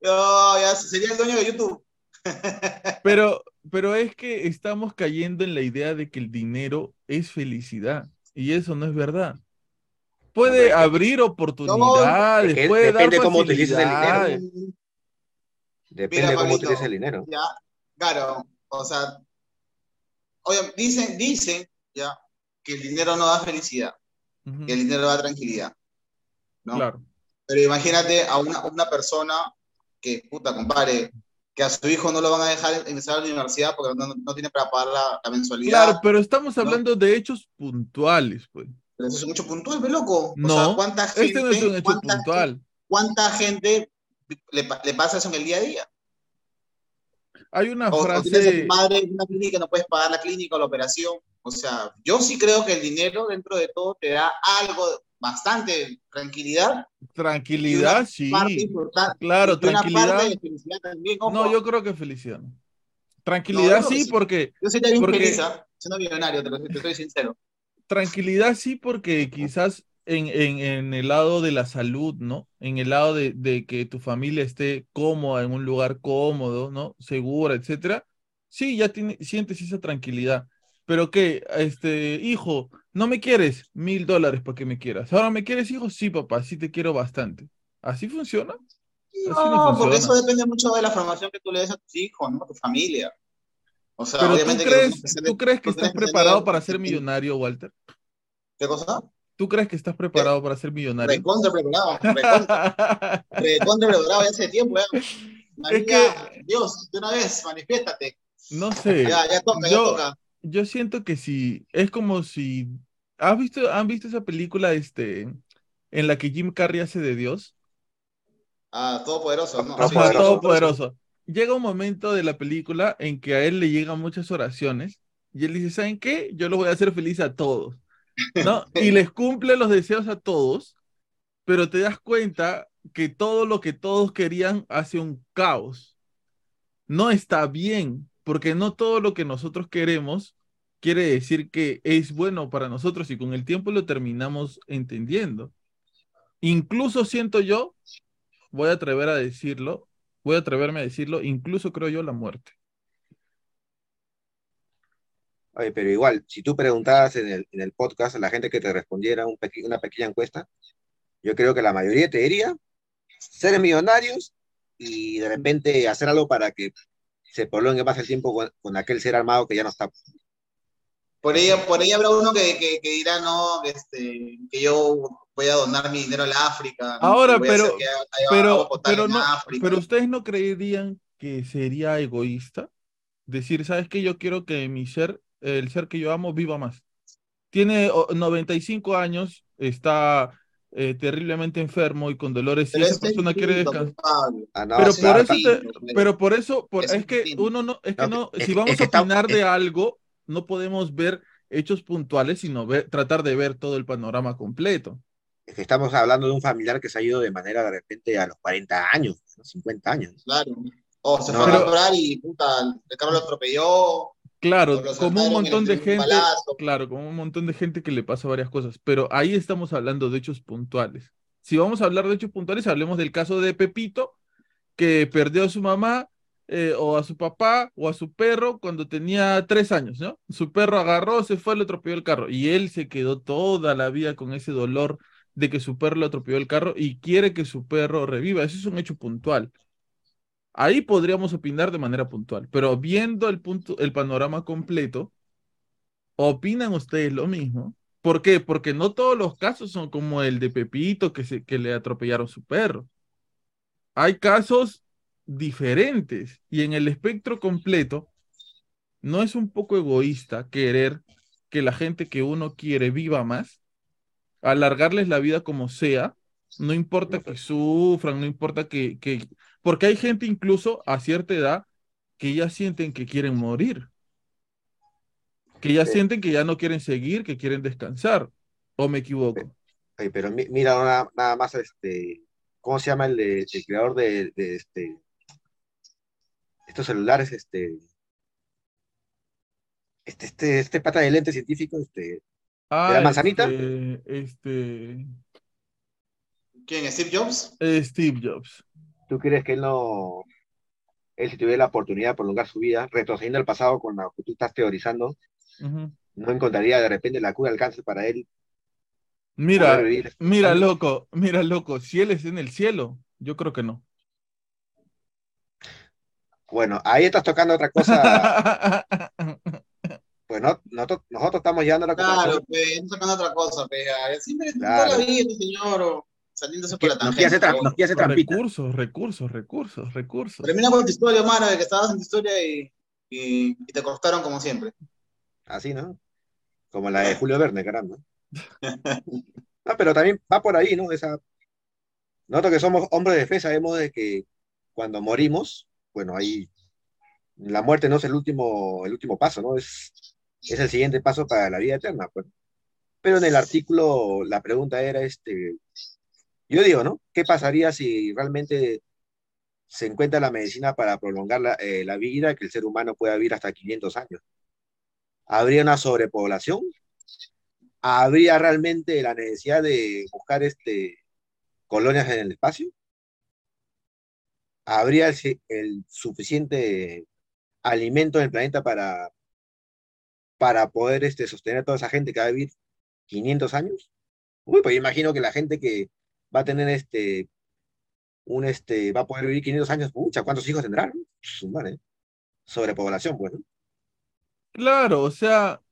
Yo ya sería el dueño de YouTube. (laughs) Pero, pero es que estamos cayendo en la idea de que el dinero es felicidad y eso no es verdad. Puede Hombre, abrir oportunidades, es que puede dar depende cómo utilices el dinero. Depende Mira, de cómo utilices el dinero. Ya, claro, o sea, oye, dicen, dicen ya que el dinero no da felicidad, Que el dinero da tranquilidad. ¿no? Claro. Pero imagínate a una, una persona que, puta, compadre, que a su hijo no lo van a dejar ingresar a la universidad porque no, no tiene para pagar la, la mensualidad. Claro, pero estamos hablando de hechos puntuales, pues. Pero eso es un hecho puntual, ve loco. No, o sea, ¿cuánta gente, Este no es un hecho cuánta, puntual. cuánta gente le, le pasa eso en el día a día? Hay una O, o tienes a frase, tu madre en una clínica y no puedes pagar la clínica o la operación. O sea, yo sí creo que el dinero dentro de todo te da algo, bastante tranquilidad. tranquilidad, sí. Claro, tranquilidad. también. No, yo creo que felicidad. Tranquilidad No, sí, sí. porque Yo sería bien porque- feliz, ¿ah? siendo millonario, te, lo- te soy sincero. tranquilidad sí, porque quizás en, en, en el lado de la salud, ¿no? En el lado de, de que tu familia esté cómoda, en un lugar cómodo, ¿no? Segura, etcétera. Sí, ya tiene, sientes esa tranquilidad. Pero que, este, hijo, ¿no me quieres? Mil dólares para que me quieras. ¿Ahora me quieres, hijo? Sí, papá, sí te quiero bastante. ¿Así funciona? No, no porque eso depende mucho de la formación que tú le des a tus hijos, ¿no? A tu familia. O sea, Pero tú obviamente que crees, se ¿tú crees que estás que preparado para ser millonario, Walter? ¿Qué cosa? ¿Tú crees que estás preparado para ser millonario? Recontra preparado, (laughs) recontra, recontra preparado ya hace tiempo, ya. María, que- Dios, de una vez, manifiéstate. No sé. Ya, ya toca, Yo- ya toca. Yo siento que si es como si ¿Has visto, ¿Han visto esa película este, en la que Jim Carrey hace de Dios? Ah, Todopoderoso, ¿no? Sí, Todopoderoso. Llega un momento de la película en que a él le llegan muchas oraciones y él dice, ¿saben qué? Yo los voy a hacer feliz a todos, ¿no? (laughs) Y les cumple los deseos a todos, pero te das cuenta que todo lo que todos querían hace un caos. No está bien, porque no todo lo que nosotros queremos quiere decir que es bueno para nosotros y con el tiempo lo terminamos entendiendo. Incluso siento yo, voy a atrever a decirlo, voy a atreverme a decirlo, incluso creo yo la muerte. Pero igual, si tú preguntabas en el, en el podcast a la gente que te respondiera una pequeña encuesta, yo creo que la mayoría te diría ser millonarios y de repente hacer algo para que se prolongue más el tiempo con, con aquel ser armado que ya no está. Por ahí, por ahí habrá uno que, que, que dirá, no, este, que yo voy a donar mi dinero a la África. Ahora, pero- que haya Pero, pero no, África. pero ustedes no creerían que sería egoísta decir, ¿sabes qué? Yo quiero que mi ser, el ser que yo amo, viva más. Tiene o, 95 años, está eh, terriblemente enfermo y con dolores, y Pero esa es persona quiere descansar. Ah, no, Pero sí, por ah, eso te- pero- por eso, por- Eso es que uno no, es que No, no, es si vamos es que a opinar de es- algo, no podemos ver hechos puntuales, sino ver, tratar de ver todo el panorama completo. es que estamos hablando de un familiar que se ha ido de manera de repente a los 40 años, ¿no? 50 años. Claro. O se No, fue a pero- comprar y puta, el carro lo atropelló. Claro, como un montón de un gente, claro, como un montón de gente que le pasa varias cosas, pero ahí estamos hablando de hechos puntuales. Si vamos a hablar de hechos puntuales, hablemos del caso de Pepito, que perdió a su mamá, eh, o a su papá, o a su perro cuando tenía tres años, ¿no? Su perro agarró, se fue, le atropelló el carro, y él se quedó toda la vida con ese dolor de que su perro le atropelló el carro y quiere que su perro reviva. Eso es un hecho puntual. Ahí podríamos opinar de manera puntual, pero viendo el punto, el panorama completo, ¿opinan ustedes lo mismo? ¿Por qué? Porque no todos los casos son como el de Pepito que, se, que le atropellaron su perro. Hay casos diferentes y en el espectro completo, ¿no es un poco egoísta querer que la gente que uno quiere viva más? Alargarles la vida como sea, no importa que sufran, no importa que, que... Porque hay gente incluso a cierta edad que ya sienten que quieren morir, que ya Sí. sienten que ya no quieren seguir, que quieren descansar. ¿O me equivoco? Oye, pero mi- mira nada, nada más, este, ¿cómo se llama el, creador de, de este, estos celulares? Este, este, este, este pata de lente científico, este, Ah, la manzanita? Este, este, ¿Quién? ¿Steve Jobs? eh, Steve Jobs. ¿tú crees que él no, él si tuviera la oportunidad de prolongar su vida, retrocediendo al pasado con lo que tú estás teorizando, no encontraría de repente la cura al cáncer para él Mira, mira, loco, mira, loco, si él está en el cielo, yo creo que no. Bueno, ahí estás tocando otra cosa, (laughs) pues no, nosotros, nosotros estamos llevando a la Claro, conversación. pues, no sacando otra cosa, pues, ya, siempre Claro. la vida, señor, o saliéndose por la Nos quiere hacer, tangente. tra- nos quiere hacer trampita. recursos, recursos, recursos, recursos. Termina con tu historia, mano, de que estabas en tu historia y, y, y te cortaron como siempre. Así, ¿no? Como la de (laughs) Julio Verne, caramba. No, pero también va por ahí, ¿no? Esa... Nosotros que somos hombres de fe sabemos de que cuando morimos, bueno, ahí la muerte no es el último, el último paso, ¿no? Es, es el siguiente paso para la vida eterna, pues. Pero en el artículo la pregunta era, este, yo digo, ¿no? ¿Qué pasaría si realmente se encuentra la medicina para prolongar la, eh, la vida, que el ser humano pueda vivir hasta 500 años? ¿Habría una sobrepoblación? ¿Habría realmente la necesidad de buscar este, colonias en el espacio? ¿Habría el, suficiente alimento en el planeta para, para poder este, sostener a toda esa gente que va a vivir 500 años? Uy, pues imagino que la gente que va a tener este, un este, va a poder vivir 500 años, pucha, ¿cuántos hijos tendrán? Su madre. Sobrepoblación, pues, ¿no? Claro, o sea,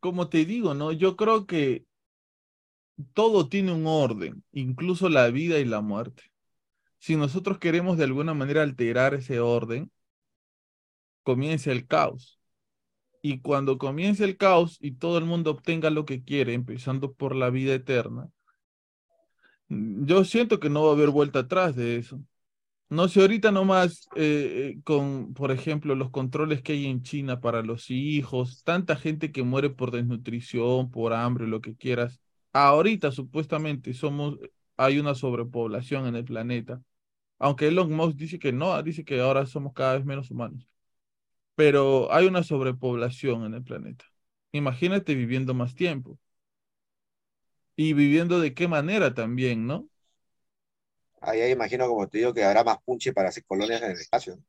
como te digo, ¿no? Yo creo que todo tiene un orden, incluso la vida y la muerte. Si nosotros queremos de alguna manera alterar ese orden, comienza el caos. Y cuando comience el caos y todo el mundo obtenga lo que quiere, empezando por la vida eterna, yo siento que no va a haber vuelta atrás de eso. No sé, ahorita nomás eh, eh, con, por ejemplo, los controles que hay en China para los hijos, tanta gente que muere por desnutrición, por hambre, lo que quieras. Ahorita supuestamente somos, hay una sobrepoblación en el planeta. Aunque Elon Musk dice que no, dice que ahora somos cada vez menos humanos. Pero hay una sobrepoblación en el planeta. Imagínate viviendo más tiempo. Y viviendo de qué manera también, ¿no? Ahí, ahí imagino, como te digo, que habrá más punche para hacer colonias en el espacio. ¿no?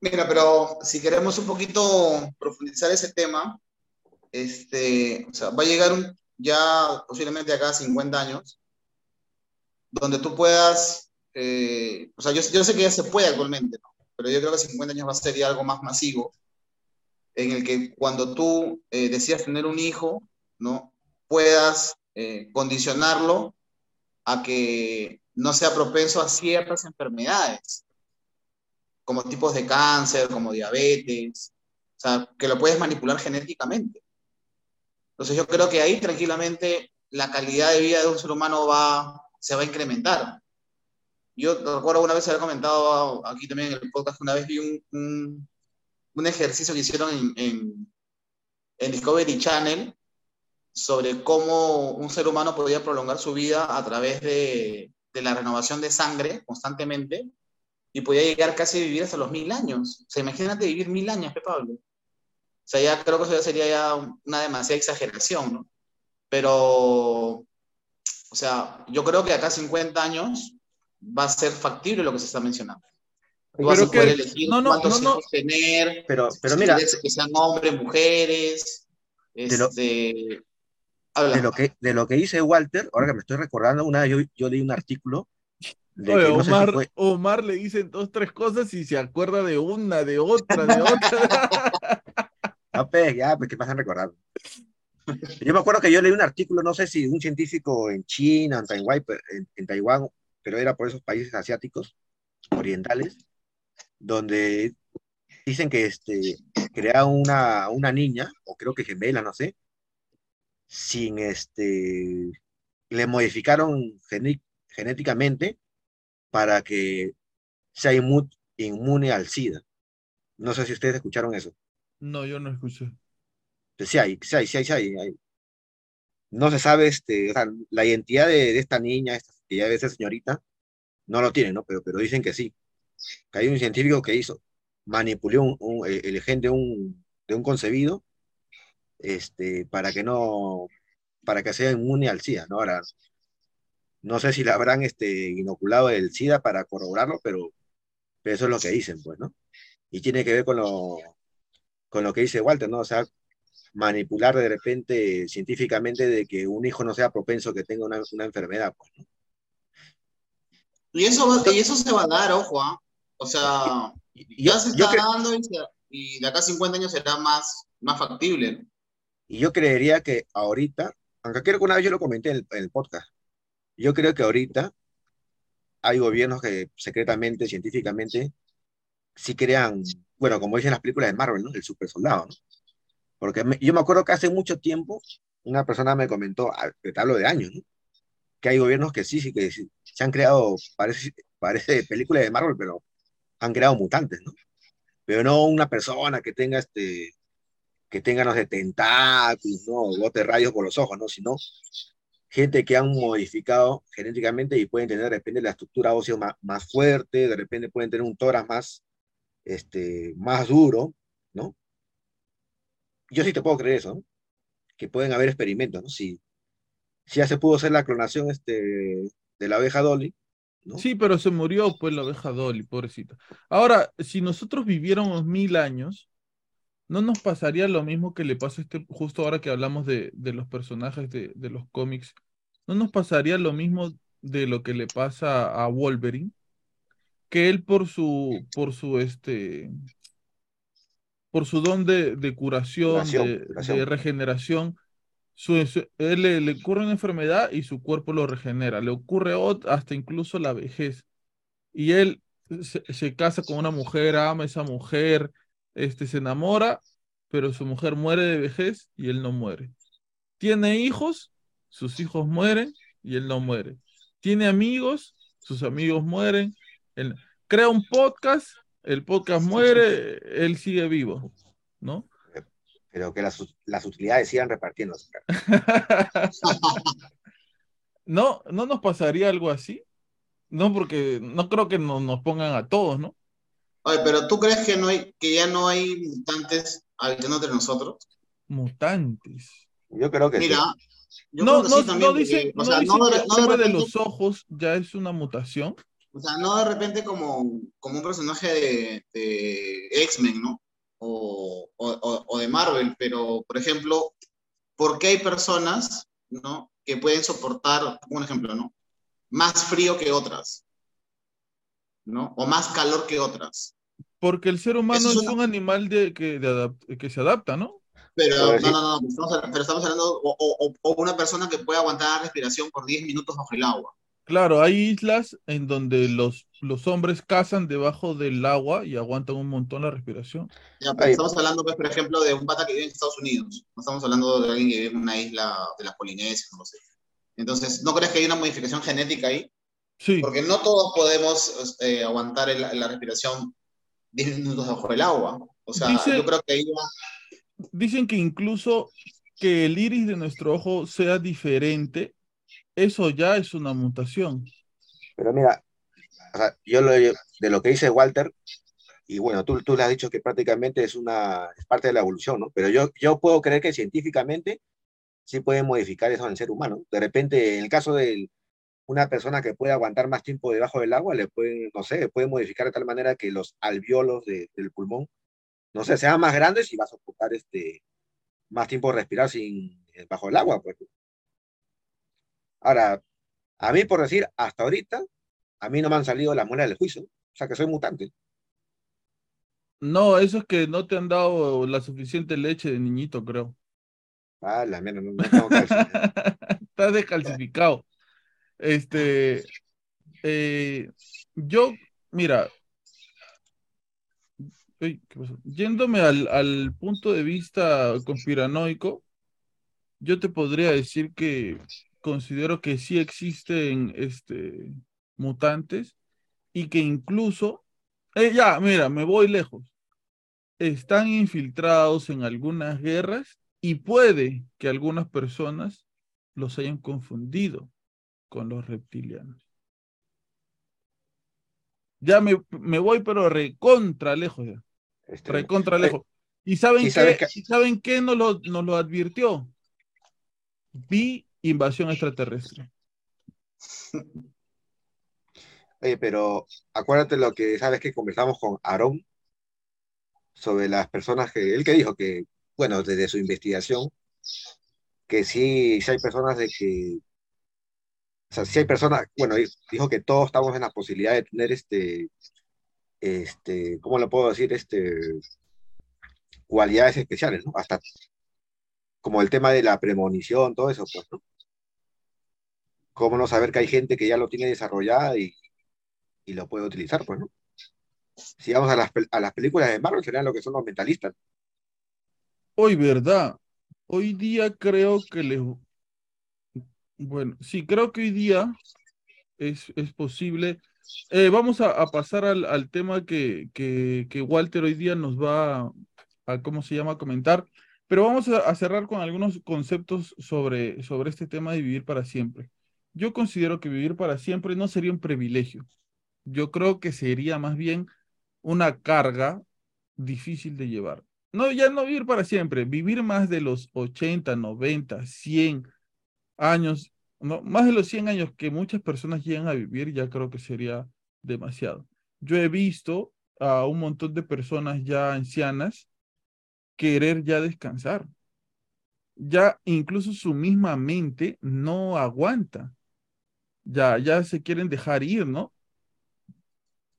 Mira, pero si queremos un poquito profundizar ese tema, este, o sea, va a llegar un, ya posiblemente acá 50 años, donde tú puedas, eh, o sea, yo, yo, sé que ya se puede actualmente, ¿no? pero yo creo que 50 años va a ser ya algo más masivo, en el que cuando tú eh, decidas tener un hijo, ¿no? Puedas eh, condicionarlo a que no sea propenso a ciertas enfermedades, como tipos de cáncer, como diabetes, o sea, que lo puedes manipular genéticamente. Entonces yo creo que ahí tranquilamente la calidad de vida de un ser humano va, se va a incrementar. Yo recuerdo una vez haber comentado aquí también en el podcast, una vez vi un, un, un ejercicio que hicieron en, en, en Discovery Channel, sobre cómo un ser humano podía prolongar su vida a través de, de, la renovación de sangre constantemente y podía llegar casi a vivir hasta los mil años. O sea, imagínate vivir mil años, ¿qué Pablo? O sea, ya creo que eso ya sería ya una demasiada exageración, ¿no? Pero, o sea, yo creo que acá 50 años va a ser factible lo que se está mencionando. Tú vas a poder que, elegir no, no, cuántos no, hijos tener, pero, pero mira, que sean hombres, mujeres, este, de lo, que, de lo que dice Walter, ahora que me estoy recordando, una yo, yo leí un artículo. De Oye, Omar, si fue... Omar, le dicen dos, tres cosas y se acuerda de una, de otra, de otra. (laughs) no, pues, ya, pues, ¿qué pasa recordando? Yo me acuerdo que yo leí un artículo, no sé si un científico en China, en Taiwán, en, en Taiwán, pero era por esos países asiáticos, orientales, donde dicen que este, crea una, una niña, o creo que gemela, no sé, sin este, le modificaron genéticamente para que sea inmune al SIDA. No sé si ustedes escucharon eso. No, yo no escuché. Sí hay, sí hay, sí hay, sí hay. No se sabe este, o sea, la identidad de, de, esta niña, esta, que ya ser señorita, no lo tiene, ¿no? Pero, pero dicen que sí. Que hay un científico que hizo, manipuló un, un, el gen de un, de un concebido este, para que no, para que sea inmune al SIDA, ¿no? Ahora, no sé si le habrán este, inoculado el SIDA para corroborarlo, pero, pero, eso es lo que dicen, pues, ¿no? Y tiene que ver con lo, con lo que dice Walter, ¿no? O sea, manipular de repente científicamente de que un hijo no sea propenso que tenga una, una enfermedad, pues, ¿no? Y eso, va, y eso se va a dar, ojo, ¿eh? O sea, ya se está dando y, y, de acá a 50 años será más, más factible, ¿no? Y yo creería que ahorita, aunque creo que una vez yo lo comenté en el, podcast, yo creo que ahorita hay gobiernos que secretamente, científicamente, sí crean, bueno, como dicen las películas de Marvel, ¿no? El super soldado, ¿no? Porque yo me acuerdo que hace mucho tiempo una persona me comentó, ah, te hablo de años, ¿no? Que hay gobiernos que sí, sí, que sí, se han creado, parece, parece película de Marvel, pero han creado mutantes, ¿no? Pero no una persona que tenga este, que tengan los de tentáculos, ¿no? bote rayos por los ojos, ¿no? Sino gente que han modificado genéticamente y pueden tener de repente la estructura ósea más, más fuerte, de repente pueden tener un tórax más, este, más duro, ¿no? Yo sí te puedo creer eso, ¿no? Que pueden haber experimentos, ¿no? Si, si ya se pudo hacer la clonación este, de la abeja Dolly, ¿no? Sí, pero se murió pues la abeja Dolly, pobrecita. Ahora, si nosotros viviéramos mil años, ¿No nos pasaría lo mismo que le pasa este, justo ahora que hablamos de, de los personajes de, de, los cómics? ¿No nos pasaría lo mismo de lo que le pasa a Wolverine? Que él por su, por su, este, por su don de, de curación, curación, de, curación, de, regeneración, su, su, él le, le, ocurre una enfermedad y su cuerpo lo regenera. Le ocurre hasta incluso la vejez. Y él se, se casa con una mujer, ama a esa mujer, este, se enamora pero su mujer muere de vejez y él no muere. Tiene hijos, sus hijos mueren y él no muere. Tiene amigos, sus amigos mueren. Él... Crea un podcast, el podcast muere, él sigue vivo, ¿no? Pero que las, las utilidades sigan repartiéndose. (laughs) no, no nos pasaría algo así. No, porque no creo que nos, nos pongan a todos, ¿no? Oye, pero ¿tú crees que, no hay, que ya no hay mutantes habitando entre nosotros? Mutantes. Yo creo que Mira, sí. yo No, creo que no, sí también, no dicen, porque, o no sea, no de- no de los ojos ya es una mutación. O sea, no de repente como, como un personaje de, de X-Men, ¿no? O, o- o- o de Marvel, pero, por ejemplo, ¿por qué hay personas, ¿no? Que pueden soportar, un ejemplo, ¿no? Más frío que otras, ¿no? O más calor que otras. Porque el ser humano es es una- un animal de, que, de adap- que se adapta, ¿no? Pero, Pero no, no, no, pero estamos, pero estamos hablando, o, o- o una persona que puede aguantar la respiración por 10 minutos bajo el agua. Claro, hay islas en donde los, los hombres cazan debajo del agua y aguantan un montón la respiración. Ya, pero Ay. estamos hablando, pues, por ejemplo, de un pata que vive en Estados Unidos. No estamos hablando de alguien que vive en una isla de las Polinesias, no sé. Entonces, ¿no crees que hay una modificación genética ahí? Sí, Porque no todos podemos eh, aguantar el- la respiración 10 minutos bajo el agua. O sea, Dice- yo creo que ahí va- dicen que incluso que el iris de nuestro ojo sea diferente, eso ya es una mutación. Pero mira, o sea, yo lo, de lo que dice Walter, y bueno, tú, tú le has dicho que prácticamente es una es parte de la evolución, ¿no? Pero yo, yo puedo creer que científicamente sí pueden modificar eso en el ser humano. De repente, en el caso de una persona que puede aguantar más tiempo debajo del agua, le pueden, no sé, pueden modificar de tal manera que los alveolos de- del pulmón, no sé, sean más grandes y va a soportar este, más tiempo respirar sin, bajo el agua, pues. Ahora, a mí por decir, hasta ahorita, a mí no me han salido las muelas del juicio, o sea que soy mutante. No, eso es que no te han dado la suficiente leche de niñito, creo. Ah, la mierda, no, no tengo. (laughs) Estás descalcificado. Este, eh, yo, mira. Yéndome al, al punto de vista conspiranoico, yo te podría decir que considero que sí existen este, mutantes y que incluso, eh, ya, mira, me voy lejos, están infiltrados en algunas guerras y puede que algunas personas los hayan confundido con los reptilianos. Ya me, me voy, pero recontra lejos ya. Este, Recontra eh, lejos. ¿Y saben ¿y sabes qué? ¿Y saben qué nos lo, nos lo advirtió? Vi invasión extraterrestre. (laughs) Oye, pero acuérdate lo que sabes que conversamos con Aarón sobre las personas que él que dijo que, bueno, desde su investigación, que sí, sí hay personas de que, o sea, sí hay personas, bueno, di- dijo que todos estamos en la posibilidad de tener este, este, ¿cómo lo puedo decir? Este, cualidades especiales, ¿no? Hasta como el tema de la premonición, todo eso, pues, ¿no? ¿Cómo no saber que hay gente que ya lo tiene desarrollada y, y lo puede utilizar, pues, ¿no? Si vamos a las, a las películas de Marvel, serían lo que son los mentalistas. Hoy, ¿verdad? Hoy día creo que les... Bueno, sí, creo que hoy día es, es posible. Eh, vamos a, pasar al, al tema que, que, que Walter hoy día nos va a, a, ¿cómo se llama?, a comentar. Pero vamos a, a cerrar con algunos conceptos sobre, sobre este tema de vivir para siempre. Yo considero que vivir para siempre no sería un privilegio. Yo creo que sería más bien una carga difícil de llevar. No, ya no vivir para siempre, vivir más de los 80, 90, 100 años, no, más de los 100 años que muchas personas llegan a vivir, ya creo que sería demasiado. Yo he visto a un montón de personas ya ancianas querer ya descansar. Ya incluso su misma mente no aguanta. Ya, ya se quieren dejar ir, ¿no?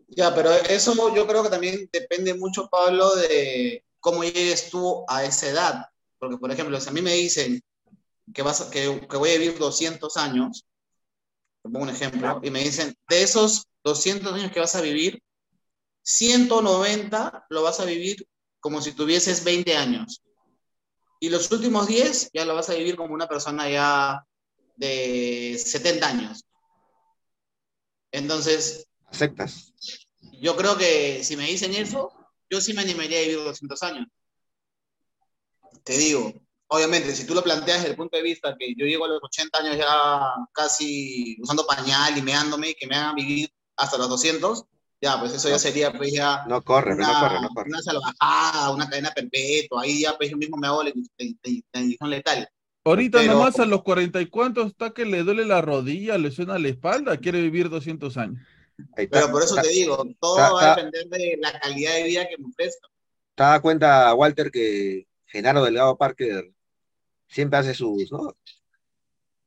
Ya, pero eso yo creo que también depende mucho, Pablo, de cómo llegues tú a esa edad. Porque, por ejemplo, si a mí me dicen que, vas a- que, que voy a vivir 200 años, te pongo un ejemplo, y me dicen, de esos 200 años que vas a vivir, 190 lo vas a vivir como si tuvieses 20 años. Y los últimos 10 ya lo vas a vivir como una persona ya de 70 años. Entonces... ¿Aceptas? Yo creo que si me dicen eso, yo sí me animaría a vivir 200 años. Te digo, obviamente, si tú lo planteas desde el punto de vista que yo llego a los 80 años ya casi usando pañal y meándome y que me hagan vivir hasta los 200, ya, pues eso ya sería pues ya... No corre, una, no corre, no corre. Una salvajada, una cadena perpetua, ahí ya pues yo mismo me hago la, inyección letal. Ahorita nomás a los 40 y cuántos está que le duele la rodilla, le suena la espalda, quiere vivir 200 años. Pero por eso te digo, todo va a depender de la calidad de vida que me ofrezca. ¿Te das cuenta, Walter, que Genaro Delgado Parker siempre hace sus, ¿no?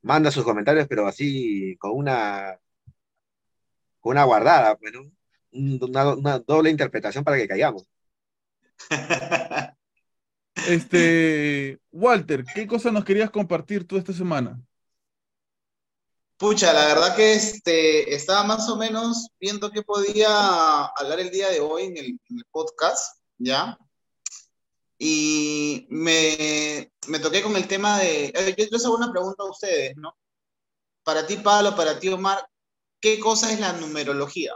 Manda sus comentarios, pero así con una, con una guardada, pues, una, doble interpretación para que caigamos. (laughs) Este, Walter, ¿qué cosa nos querías compartir tú esta semana? Pucha, la verdad que este, estaba más o menos viendo qué podía hablar el día de hoy en el, podcast, ¿ya? Y me, me, toqué con el tema de... Eh, yo les hago una pregunta a ustedes, ¿no? Para ti, Pablo, para ti, Omar, ¿qué cosa es la numerología?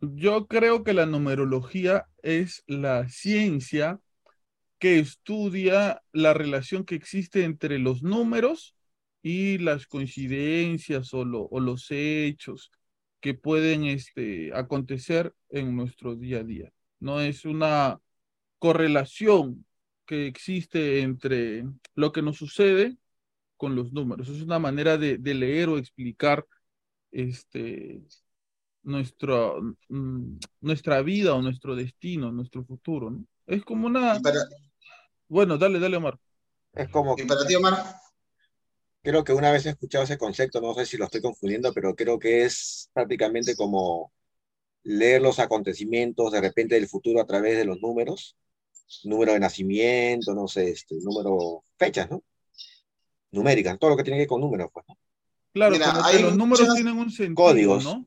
Yo creo que la numerología es la ciencia que estudia la relación que existe entre los números y las coincidencias o, los hechos que pueden este, acontecer en nuestro día a día. No es una correlación que existe entre lo que nos sucede con los números. Es una manera de, leer o explicar este, nuestro, mm, nuestra vida o nuestro destino, nuestro futuro. Es como una... Bueno, dale, dale, Omar. Es como... ¿Y para ti, Omar? creo que una vez he escuchado ese concepto, no sé si lo estoy confundiendo, pero creo que es prácticamente como leer los acontecimientos de repente del futuro a través de los números, número de nacimiento, no sé, este, número, fechas, ¿no? Numéricas, todo lo que tiene que ver con números, pues, ¿no? Claro, hay los números tienen un sentido, códigos, ¿no?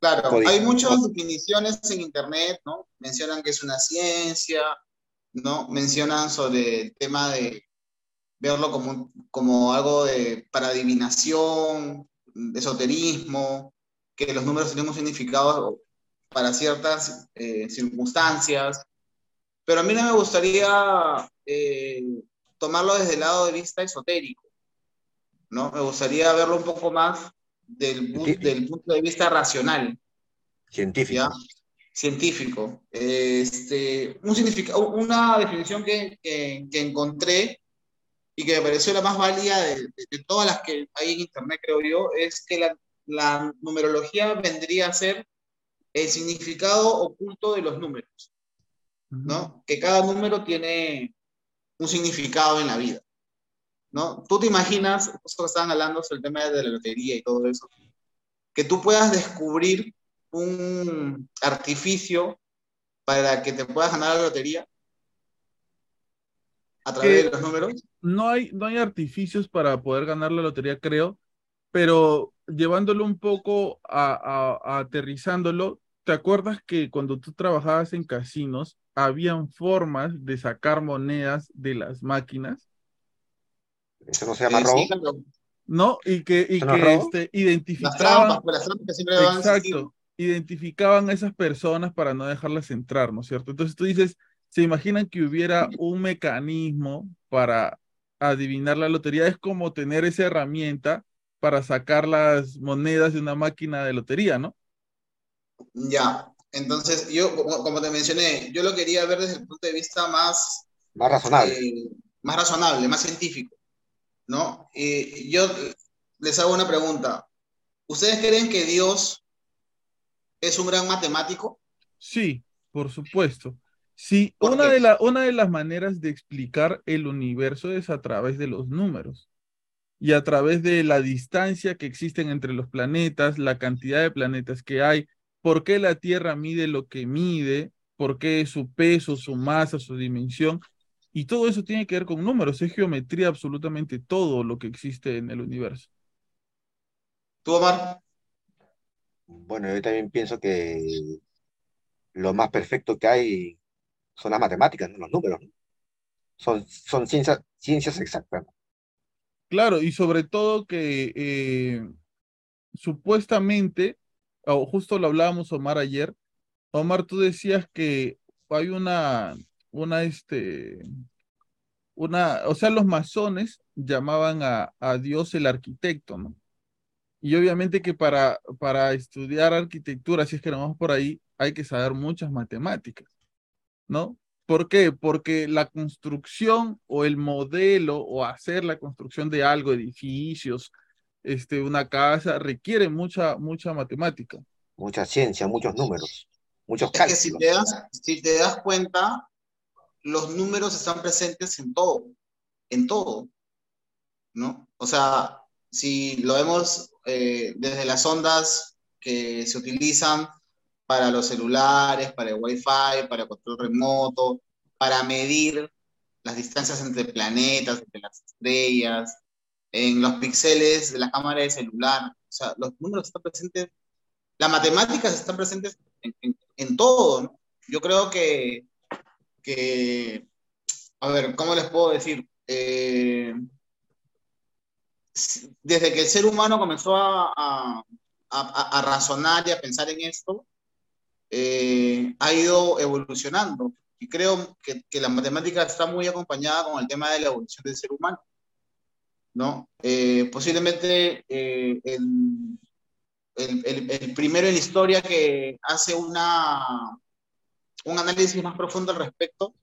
Claro, hay muchas definiciones en internet, ¿no? Mencionan que es una ciencia, ¿no? Mencionan sobre el tema de verlo como, como algo de, para adivinación, de esoterismo, que los números tienen un significado para ciertas eh, circunstancias. Pero a mí no me gustaría eh, tomarlo desde el lado de vista esotérico, ¿no? Me gustaría verlo un poco más del, del punto de vista racional. Científico. Científico. Este, un significado, una definición que, que, que encontré y que me pareció la más válida de, todas las que hay en Internet, creo yo, es que la, la, numerología vendría a ser el significado oculto de los números, ¿no? Que cada número tiene un significado en la vida, ¿no? Tú te imaginas, estaban hablando sobre el tema de la lotería y todo eso, que tú puedas descubrir un artificio para que te puedas ganar la lotería a través de los números no hay, no hay artificios para poder ganar la lotería, creo, pero llevándolo un poco a, aterrizándolo, ¿te acuerdas que cuando tú trabajabas en casinos, habían formas de sacar monedas de las máquinas? Eso no se llama robo. no, y que, y que este, identificaban. Las trampas, exacto, identificaban a esas personas para no dejarlas entrar, ¿no es cierto? Entonces tú dices, ¿se imaginan que hubiera un mecanismo para adivinar la lotería es como tener esa herramienta para sacar las monedas de una máquina de lotería, ¿no? Ya, entonces yo, como te mencioné, yo lo quería ver desde el punto de vista más... Más razonable. Eh, más razonable, más científico, ¿no? Y yo les hago una pregunta. ¿Ustedes creen que Dios es un gran matemático? Sí, por supuesto. Sí, una de, la, una de las maneras de explicar el universo es a través de los números y a través de la distancia que existen entre los planetas, la cantidad de planetas que hay, por qué la Tierra mide lo que mide, por qué su peso, su masa, su dimensión, y todo eso tiene que ver con números, es geometría absolutamente todo lo que existe en el universo. ¿Tú, Omar? Bueno, yo también pienso que lo más perfecto que hay son las matemáticas, ¿no? los números. ¿no? Son, son ciencias, ciencias exactas. ¿no? Claro, y sobre todo que eh, supuestamente, justo lo hablábamos Omar ayer, Omar, tú decías que hay una, una, este, una, o sea, los masones llamaban a, a Dios el arquitecto, ¿no? Y obviamente que para, para estudiar arquitectura, si es que nos vamos por ahí, hay que saber muchas matemáticas, ¿no? ¿Por qué? Porque la construcción o el modelo o hacer la construcción de algo, edificios, este, una casa, requiere mucha, mucha matemática. Mucha ciencia, muchos números, muchos Es que si te, das, si te das cuenta, los números están presentes en todo, en todo, ¿no? O sea, si lo vemos eh, desde las ondas que se utilizan para los celulares, para el Wi-Fi, para el control remoto, para medir las distancias entre planetas, entre las estrellas, en los píxeles de la cámara de celular. O sea, los números están presentes, las matemáticas están presentes en, en, en todo. ¿no? Yo creo que, que, a ver, ¿cómo les puedo decir? Eh, desde que el ser humano comenzó a, a, a, a razonar y a pensar en esto, eh, ha ido evolucionando. Y creo que, que, la matemática está muy acompañada con el tema de la evolución del ser humano. ¿No? Eh, posiblemente eh, el, el, el, el, primero en la historia que hace una, un análisis más profundo al respecto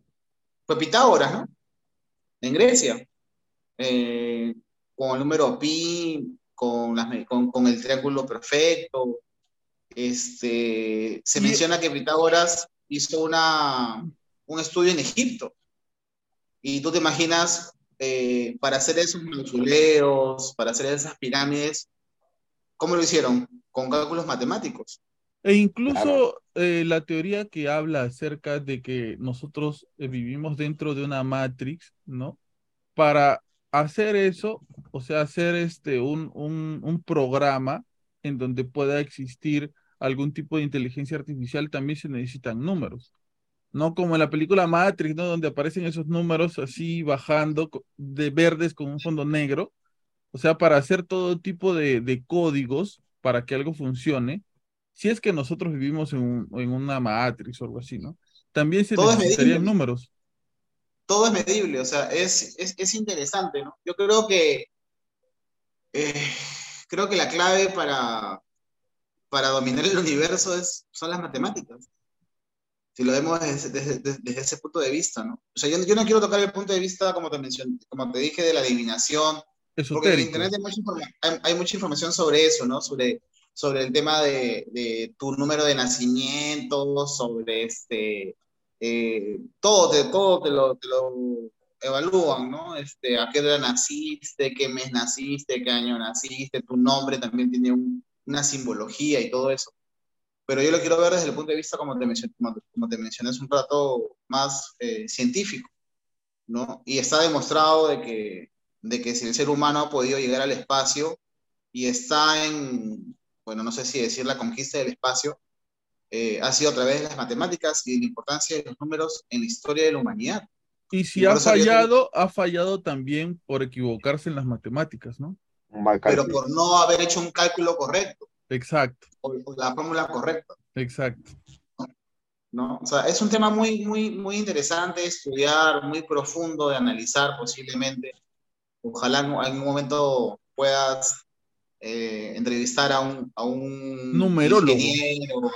fue Pitágoras, ¿no? En Grecia. Eh, con el número pi, con, las, con, con el triángulo perfecto. Este, se menciona que Pitágoras hizo una, un estudio en Egipto. Y tú te imaginas, eh, para hacer esos mausoleos, para hacer esas pirámides, ¿cómo lo hicieron? Con cálculos matemáticos. E incluso claro. eh, la teoría que habla acerca de que nosotros eh, vivimos dentro de una matrix, ¿no? Para hacer eso, o sea, hacer este, un, un, un programa en donde pueda existir algún tipo de inteligencia artificial, también se necesitan números. No como en la película Matrix, ¿no? Donde aparecen esos números así bajando de verdes con un fondo negro. O sea, para hacer todo tipo de, de códigos para que algo funcione, si es que nosotros vivimos en, un, en una Matrix o algo así, ¿no? También se Todo necesitarían números todo es medible, o sea, es, es, es interesante, ¿no? Yo creo que, eh, creo que la clave para, para dominar el universo es, son las matemáticas. Si lo vemos desde, desde, desde ese punto de vista, ¿no? O sea, yo, yo, no quiero tocar el punto de vista, como te, mencioné, como te dije, de la adivinación, Esotérico. porque en Internet hay mucha, hay, hay mucha, información sobre eso, ¿no? Sobre, sobre el tema de, de tu número de nacimiento, sobre este eh, todo, te, todo te lo, te lo, evalúan, ¿no? Este, a qué hora naciste, qué mes naciste, qué año naciste, tu nombre también tiene un, una simbología y todo eso. Pero yo lo quiero ver desde el punto de vista, como te mencioné, como, como te mencioné es un rato más eh, científico, ¿no? Y está demostrado de que, de que si el ser humano ha podido llegar al espacio y está en, bueno, no sé si decir la conquista del espacio, eh, ha sido a través de las matemáticas y de la importancia de los números en la historia de la humanidad. Y si y ha fallado, que... ha fallado también por equivocarse en las matemáticas, ¿no? Pero por no haber hecho un cálculo correcto. Exacto. O, o la fórmula correcta. Exacto. ¿No? O sea, es un tema muy, muy, muy interesante de estudiar, muy profundo de analizar posiblemente. Ojalá en algún momento puedas eh, entrevistar a un, a un numerólogo.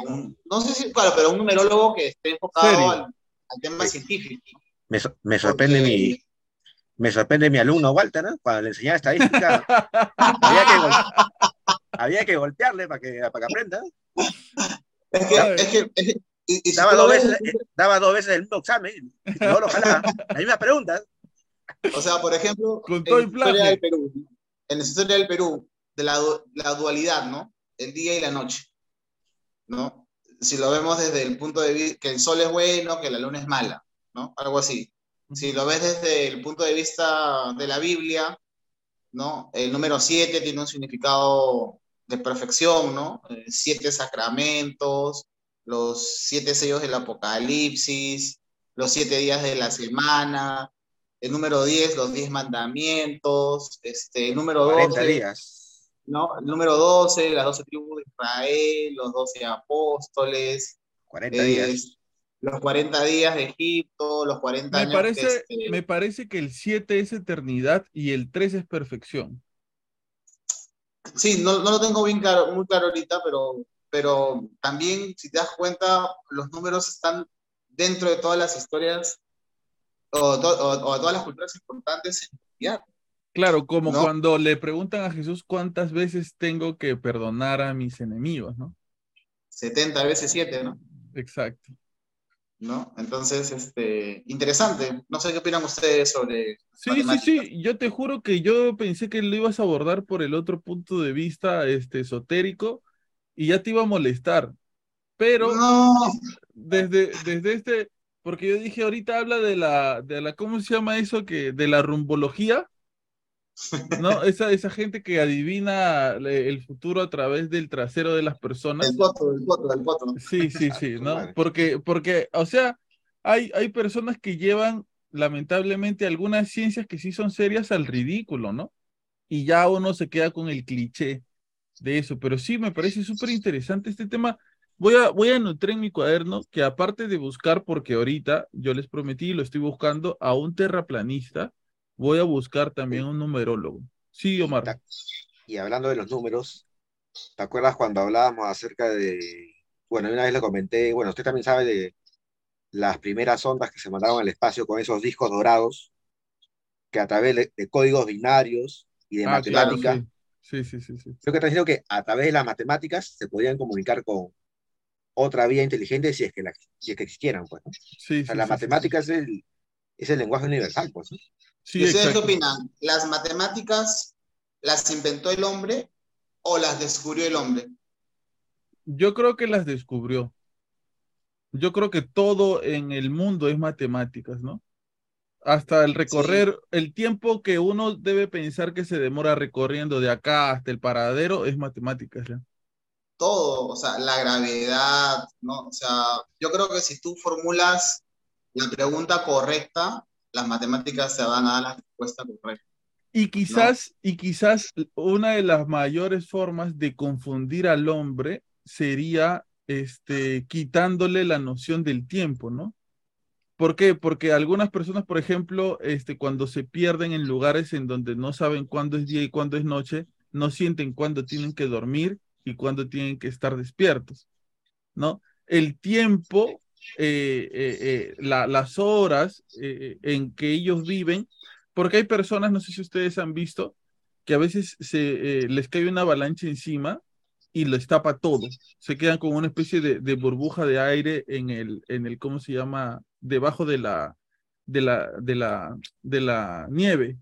Un, no sé si, claro, pero un numerólogo que esté enfocado al, al, tema sí. científico. Me, me sorprende Porque... mi me sorprende mi alumno Walter, ¿no? Cuando le enseñaba estadística, (laughs) había, que había, que golpearle para que, para que aprenda. Es que, es que, es que y, y daba, si dos veces, ves... daba dos veces el mismo examen, y no lo jalaba, (laughs) las mismas preguntas. O sea, por ejemplo, Con todo en, historia del Perú, en la historia del Perú, de la, la, dualidad, ¿no? El día y la noche, ¿no? Si lo vemos desde el punto de vista que el sol es bueno, que la luna es mala, ¿no? Algo así. Si lo ves desde el punto de vista de la Biblia, ¿no? El número 7 tiene un significado de perfección, ¿no? Siete sacramentos, los siete sellos del Apocalipsis, los siete días de la semana, el número 10, los diez mandamientos, este, el número 12, días. ¿no? el número 12, las 12 tribus de Israel, los 12 apóstoles, 40 días. los 40 días de Egipto, los 40 Me años parece, este, me parece que el 7 es eternidad y el 3 es perfección. Sí, no, no lo tengo bien claro, muy claro ahorita, pero, pero también, si te das cuenta, los números están dentro de todas las historias o, to- o- o de todas las culturas importantes en. Claro, como No. cuando le preguntan a Jesús cuántas veces tengo que perdonar a mis enemigos, ¿no? 70 veces 7, ¿no? Exacto. ¿No? Entonces, este, interesante. No sé qué opinan ustedes sobre Sí, sí, sí, yo te juro que yo pensé que lo ibas a abordar por el otro punto de vista este, esotérico y ya te iba a molestar, pero No, desde, desde este, porque yo dije ahorita habla de la, de la, ¿cómo se llama eso? que De la rumbología, ¿no? Esa, esa gente que adivina el futuro a través del trasero de las personas. el voto, el voto, el voto. Sí, sí, sí, (laughs) ¿no? Porque, porque, o sea, hay, hay personas que llevan, lamentablemente, algunas ciencias que sí son serias al ridículo, ¿no? Y ya uno se queda con el cliché de eso. Pero sí, me parece súper interesante este tema. Voy a, voy a anotar en mi cuaderno que aparte de buscar, porque ahorita yo les prometí, lo estoy buscando a un terraplanista, voy a buscar también un numerólogo. Sí, Omar. Y hablando de los números, ¿te acuerdas cuando hablábamos acerca de, bueno, una vez lo comenté, bueno, usted también sabe de las primeras ondas que se mandaron al espacio con esos discos dorados, que a través de, de códigos binarios y de Ah, claro, matemática, sí. Sí, sí, sí, sí. creo que está diciendo que a través de las matemáticas se podían comunicar con otra vía inteligente si es que, la, si es que existieran, pues, ¿no? Sí, O sea, sí, la sí, matemática es el, es el lenguaje universal, pues, sí, ¿Y ustedes qué opinan? ¿Las matemáticas las inventó el hombre o las descubrió el hombre? Yo creo que las descubrió. Yo creo que todo en el mundo es matemáticas, ¿no? Hasta el recorrer, el tiempo que uno debe pensar que se demora recorriendo de acá hasta el paradero es matemáticas, ¿ya? todo, o sea, la gravedad, ¿no? O sea, yo creo que si tú formulas la pregunta correcta, las matemáticas te van a dar la respuesta correcta. Y quizás, y quizás una de las mayores formas de confundir al hombre sería este, quitándole la noción del tiempo, ¿no? ¿Por qué? Porque algunas personas, por ejemplo, este, cuando se pierden en lugares en donde no saben cuándo es día y cuándo es noche, no sienten cuándo tienen que dormir y cuándo tienen que estar despiertos, ¿no? El tiempo, eh, eh, eh, la- las horas en que ellos viven, porque hay personas, no sé si ustedes han visto, que a veces se, les cae una avalancha encima y les tapa todo. Se quedan con una especie de, de burbuja de aire en el, en el, ¿cómo se llama? Debajo de la, de la, de la, de la nieve.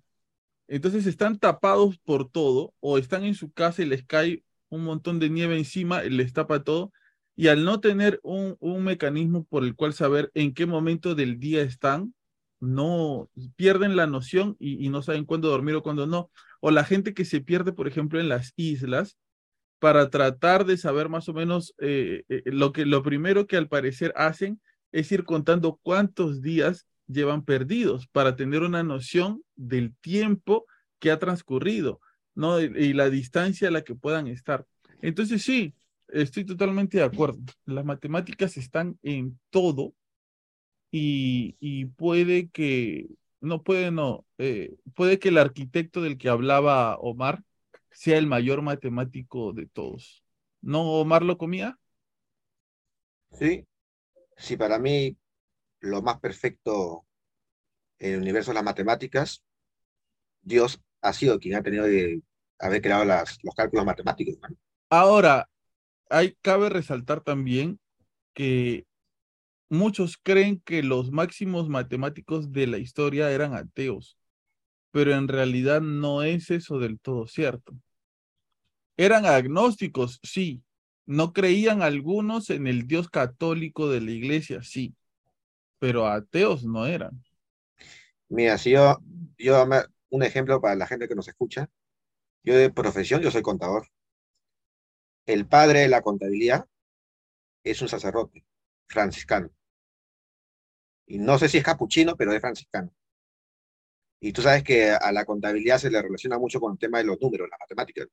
Entonces están tapados por todo o están en su casa y les cae un montón de nieve encima y les tapa todo. Y al no tener un, un mecanismo por el cual saber en qué momento del día están, no pierden la noción y, no saben cuándo dormir o cuándo no. O la gente que se pierde, por ejemplo, en las islas, para tratar de saber más o menos eh, eh, lo que lo primero que al parecer hacen es ir contando cuántos días llevan perdidos para tener una noción del tiempo que ha transcurrido, ¿no? Y la distancia a la que puedan estar. Entonces sí, estoy totalmente de acuerdo. Las matemáticas están en todo y, y puede que, no puede, no, eh, puede que el arquitecto del que hablaba Omar sea el mayor matemático de todos. ¿No, Omar lo comía? Sí, sí, para mí lo más perfecto en el universo de las matemáticas, Dios ha sido quien ha tenido de haber creado las, los cálculos matemáticos. ¿no? Ahora, hay, cabe resaltar también que muchos creen que los máximos matemáticos de la historia eran ateos, pero en realidad no es eso del todo cierto. Eran agnósticos, sí. No creían algunos en el Dios católico de la iglesia, sí, pero ateos no eran. Mira, si yo, yo un ejemplo para la gente que nos escucha, yo de profesión, yo soy contador. El padre de la contabilidad es un sacerdote franciscano. Y no sé si es capuchino, pero es franciscano. Y tú sabes que a la contabilidad se le relaciona mucho con el tema de los números, la matemática.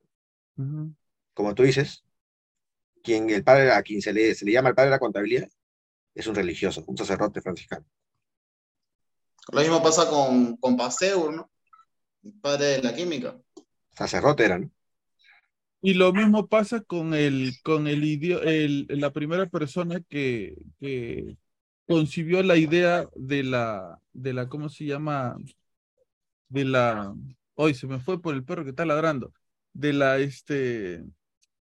Como tú dices, quien el padre, a quien se le, se le llama el padre de la contabilidad es un religioso, un sacerdote franciscano. Lo mismo pasa con, con Pasteur, ¿no? El padre de la química. Sacerdote era, ¿no? Y lo mismo pasa con el, con el, el la primera persona que, que concibió la idea de la, de la, ¿cómo se llama? De la, hoy se me fue por el perro que está ladrando, de la, este,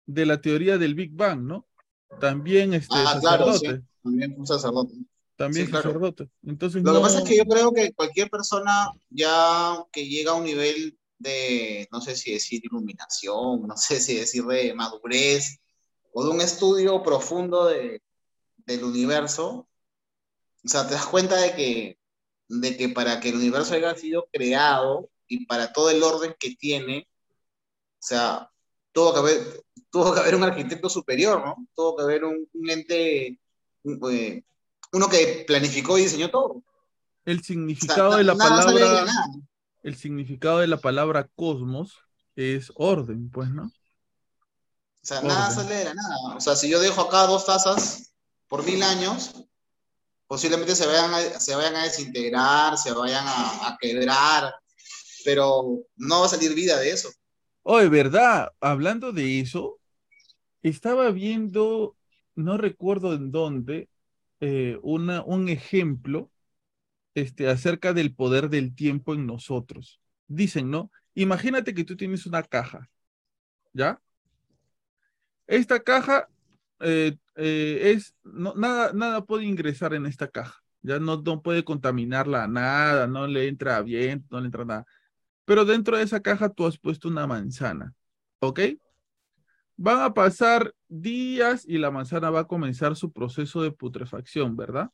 de la teoría del Big Bang, ¿no? También este ah, sacerdote. Claro, También un sacerdote. También sacerdote. Entonces, Lo que pasa es que yo creo que cualquier persona ya que llega a un nivel de, no sé si decir iluminación, (laughs) no sé si decir de madurez, o de un estudio profundo de, del universo, o sea, te das cuenta de que, de que para que el universo haya sido creado y para todo el orden que tiene, o sea, tuvo que haber, (laughs) tuvo que haber un arquitecto superior, ¿no? Tuvo que haber un, ente, eh, uno que planificó y diseñó todo. El significado de la palabra el significado de la palabra cosmos es orden, pues, ¿no? O sea, nada sale de la nada. O sea, si yo dejo acá dos tazas por mil años, posiblemente se vayan a, se vayan a desintegrar, se vayan a, quebrar, pero no va a salir vida de eso. Oye, ¿verdad? Hablando de eso, estaba viendo, no recuerdo en dónde, eh, una, un ejemplo este, acerca del poder del tiempo en nosotros. Dicen, ¿no? Imagínate que tú tienes una caja, ¿ya? Esta caja eh, eh, es, nada, nada puede ingresar en esta caja, ya no, no puede contaminarla nada, no le entra viento, no le entra nada. Pero dentro de esa caja tú has puesto una manzana, ¿ok? Van a pasar días y la manzana va a comenzar su proceso de putrefacción, ¿verdad?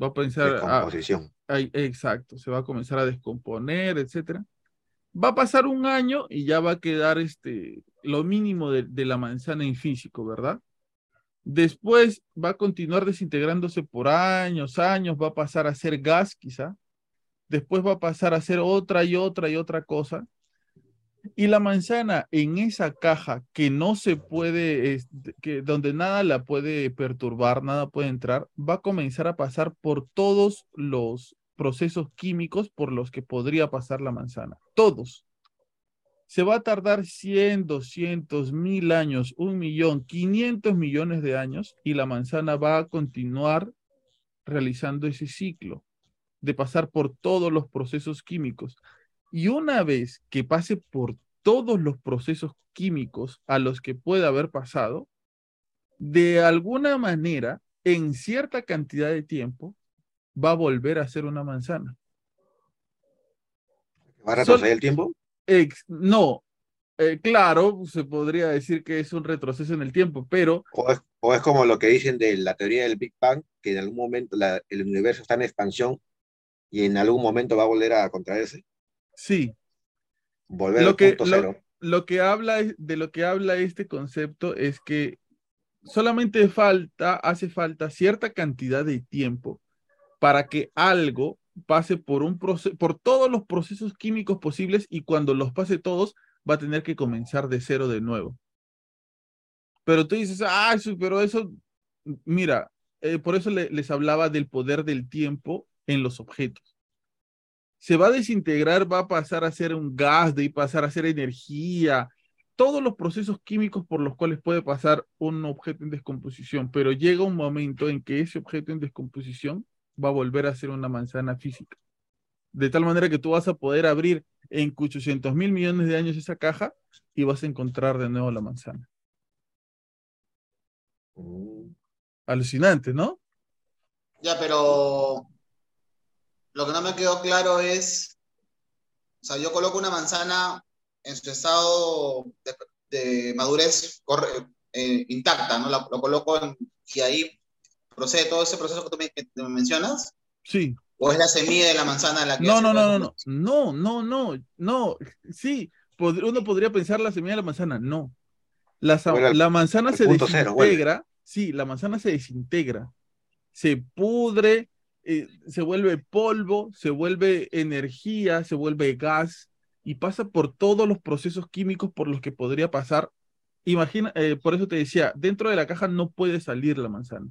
Va a pensar. Descomposición. exacto, se va a comenzar a descomponer, etcétera. Va a pasar un año y ya va a quedar este, lo mínimo de, de la manzana en físico, ¿verdad? Después va a continuar desintegrándose por años, años, va a pasar a ser gas quizá. Después va a pasar a ser otra y otra y otra cosa. Y la manzana en esa caja que no se puede, que donde nada la puede perturbar, nada puede entrar, va a comenzar a pasar por todos los procesos químicos por los que podría pasar la manzana. Todos. Se va a tardar 100, 200, mil años, un millón, 500 millones de años y la manzana va a continuar realizando ese ciclo de pasar por todos los procesos químicos y una vez que pase por todos los procesos químicos a los que puede haber pasado, de alguna manera, en cierta cantidad de tiempo, va a volver a ser una manzana. ¿Va a retroceder el tiempo? no, eh, claro, se podría decir que es un retroceso en el tiempo, pero... O es, como lo que dicen de la teoría del Big Bang, que en algún momento el universo está en expansión y en algún momento va a volver a contraerse. Sí. Volver lo que, Lo, que habla de lo que habla este concepto es que solamente falta, hace falta cierta cantidad de tiempo para que algo pase por un proceso, por todos los procesos químicos posibles y cuando los pase todos va a tener que comenzar de cero de nuevo. Pero tú dices, ah, pero eso, mira, eh, por eso les hablaba del poder del tiempo en los objetos se va a desintegrar, va a pasar a ser un gas, de pasar a ser energía, todos los procesos químicos por los cuales puede pasar un objeto en descomposición, pero llega un momento en que ese objeto en descomposición va a volver a ser una manzana física. De tal manera que tú vas a poder abrir en 800 mil millones de años esa caja y vas a encontrar de nuevo la manzana. Mm. Alucinante, ¿no? Ya, pero lo que no me quedó claro es, o sea, yo coloco una manzana en su estado de, madurez eh, intacta, ¿no? lo coloco y ahí procede todo ese proceso que tú me, mencionas. Sí. ¿O es la semilla de la manzana la que... No, no, no, no, no, no, no, no, sí, uno podría pensar la semilla de la manzana, no. La, la manzana se desintegra, sí, la manzana se desintegra, se pudre, eh, se vuelve polvo, se vuelve energía, se vuelve gas y pasa por todos los procesos químicos por los que podría pasar. Imagina, eh, por eso te decía, dentro de la caja no puede salir la manzana.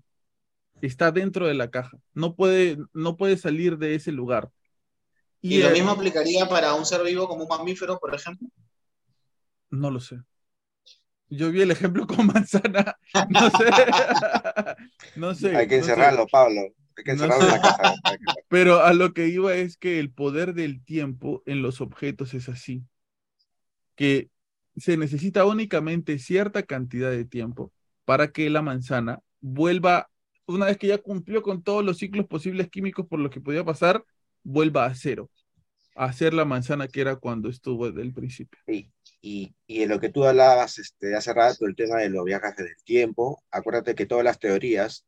Está dentro de la caja, no puede, no puede salir de ese lugar. ¿Y, lo mismo aplicaría para un ser vivo como un mamífero, por ejemplo? No lo sé. Yo vi el ejemplo con (laughs) manzana. No sé. (laughs) no sé. Hay que encerrarlo, Pablo. Que la casa. (laughs) Pero a lo que iba es que el poder del tiempo en los objetos es así. Que se necesita únicamente cierta cantidad de tiempo para que la manzana vuelva, una vez que ya cumplió con todos los ciclos posibles químicos por los que podía pasar, vuelva a cero, a ser la manzana que era cuando estuvo desde el principio. Sí. Y, y en lo que tú hablabas este, hace rato, el tema de los viajes del tiempo, acuérdate que todas las teorías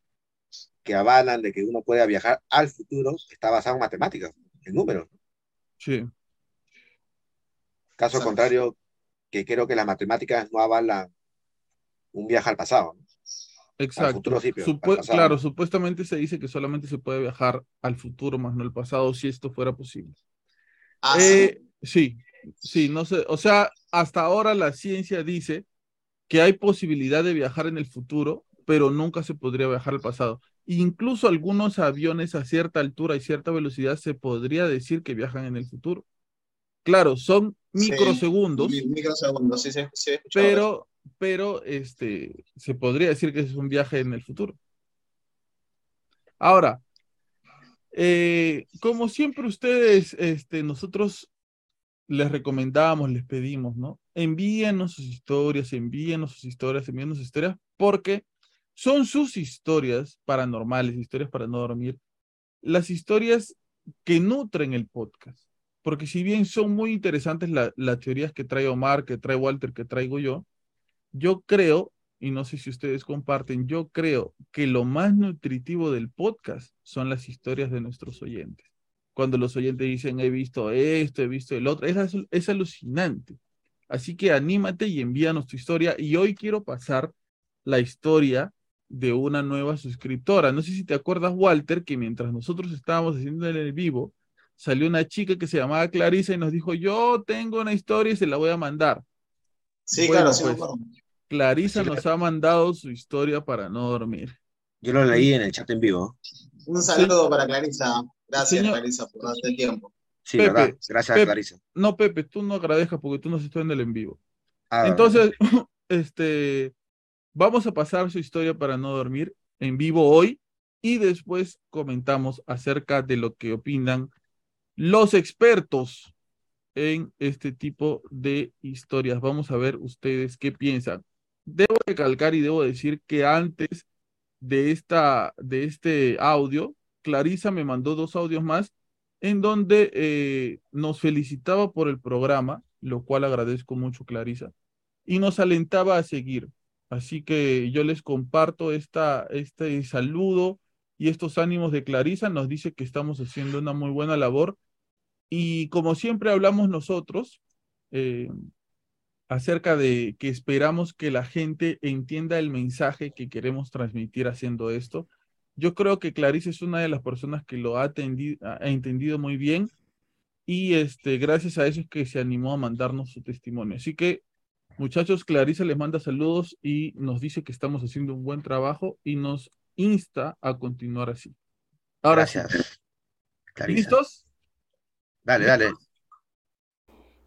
que avalan de que uno pueda viajar al futuro está basado en matemáticas, en números. Sí. Caso contrario, que creo que las matemáticas no avalan un viaje al pasado. Exacto. claro, supuestamente se dice que solamente se puede viajar al futuro, más no al pasado, si esto fuera posible. Ah, eh, sí, sí, no sé. O sea, hasta ahora la ciencia dice que hay posibilidad de viajar en el futuro, pero nunca se podría viajar al pasado. Incluso algunos aviones a cierta altura y cierta velocidad se podría decir que viajan en el futuro. Claro, son microsegundos. microsegundos, sí, sí, sí pero, pero este, se podría decir que es un viaje en el futuro. Ahora, eh, como siempre ustedes, este, nosotros les recomendamos, les pedimos, ¿no? Envíenos sus historias, envíenos sus historias, envíenos sus historias, porque son sus historias paranormales, historias para no dormir, las historias que nutren el podcast. Porque si bien son muy interesantes las teorías que trae Omar, que trae Walter, que traigo yo, yo creo, y no sé si ustedes comparten, yo creo que lo más nutritivo del podcast son las historias de nuestros oyentes. Cuando los oyentes dicen, he visto esto, he visto el otro, es, es alucinante. Así que anímate y envíanos tu historia. Y hoy quiero pasar la historia de una nueva suscriptora. No sé si te acuerdas, Walter, que mientras nosotros estábamos haciendo en el vivo, salió una chica que se llamaba Clarisa y nos dijo, yo tengo una historia y se la voy a mandar. Sí, claro, sí, pues, Clarisa nos ha mandado su historia para no dormir. Yo lo leí en el chat en vivo. Un saludo para Clarisa. Gracias, Clarisa, por darte tiempo. Sí, Pepe, Gracias, Clarisa. No, Pepe, tú no agradezcas porque tú nos estás en el en vivo. Ah, Entonces, (laughs) este, Vamos a pasar su historia para no dormir en vivo hoy y después comentamos acerca de lo que opinan los expertos en este tipo de historias. Vamos a ver ustedes qué piensan. Debo recalcar y debo decir que antes de, esta, de este audio, Clarisa me mandó dos audios más en donde eh, nos felicitaba por el programa, lo cual agradezco mucho, Clarisa, y nos alentaba a seguir. Así que yo les comparto esta, este saludo y estos ánimos de Clarisa. Nos dice que estamos haciendo una muy buena labor. Y como siempre hablamos nosotros, eh, acerca de que esperamos que la gente entienda el mensaje que queremos transmitir haciendo esto. Yo creo que Clarisa es una de las personas que lo ha, ha entendido muy bien y este, gracias a eso es que se animó a mandarnos su testimonio. Así que Muchachos, Clarisa les manda saludos y nos dice que estamos haciendo un buen trabajo y nos insta a continuar así. Ahora Gracias. ¿Listos? Dale, dale.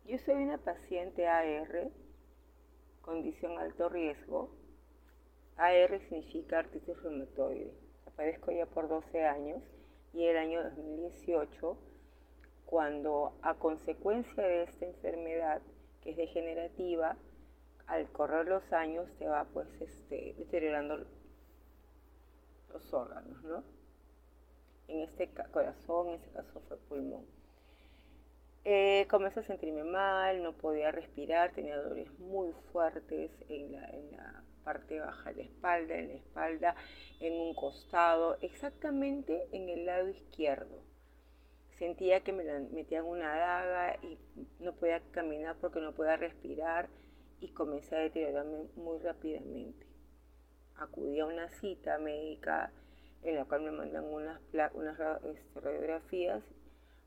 Yo soy una paciente AR, condición alto riesgo. AR significa artritis reumatoide. Aparezco ya por 12 años y el año 2018, cuando a consecuencia de esta enfermedad que es degenerativa, al correr los años se va pues este, deteriorando los órganos, ¿no? En este corazón, en este caso fue pulmón. Eh, comencé a sentirme mal, no podía respirar, tenía dolores muy fuertes en la, en la parte baja de la espalda, en la espalda, en un costado, exactamente en el lado izquierdo. Sentía que me metían una daga y no podía caminar porque no podía respirar y comencé a deteriorarme muy rápidamente. Acudí a una cita médica en la cual me mandan unas, unas este, radiografías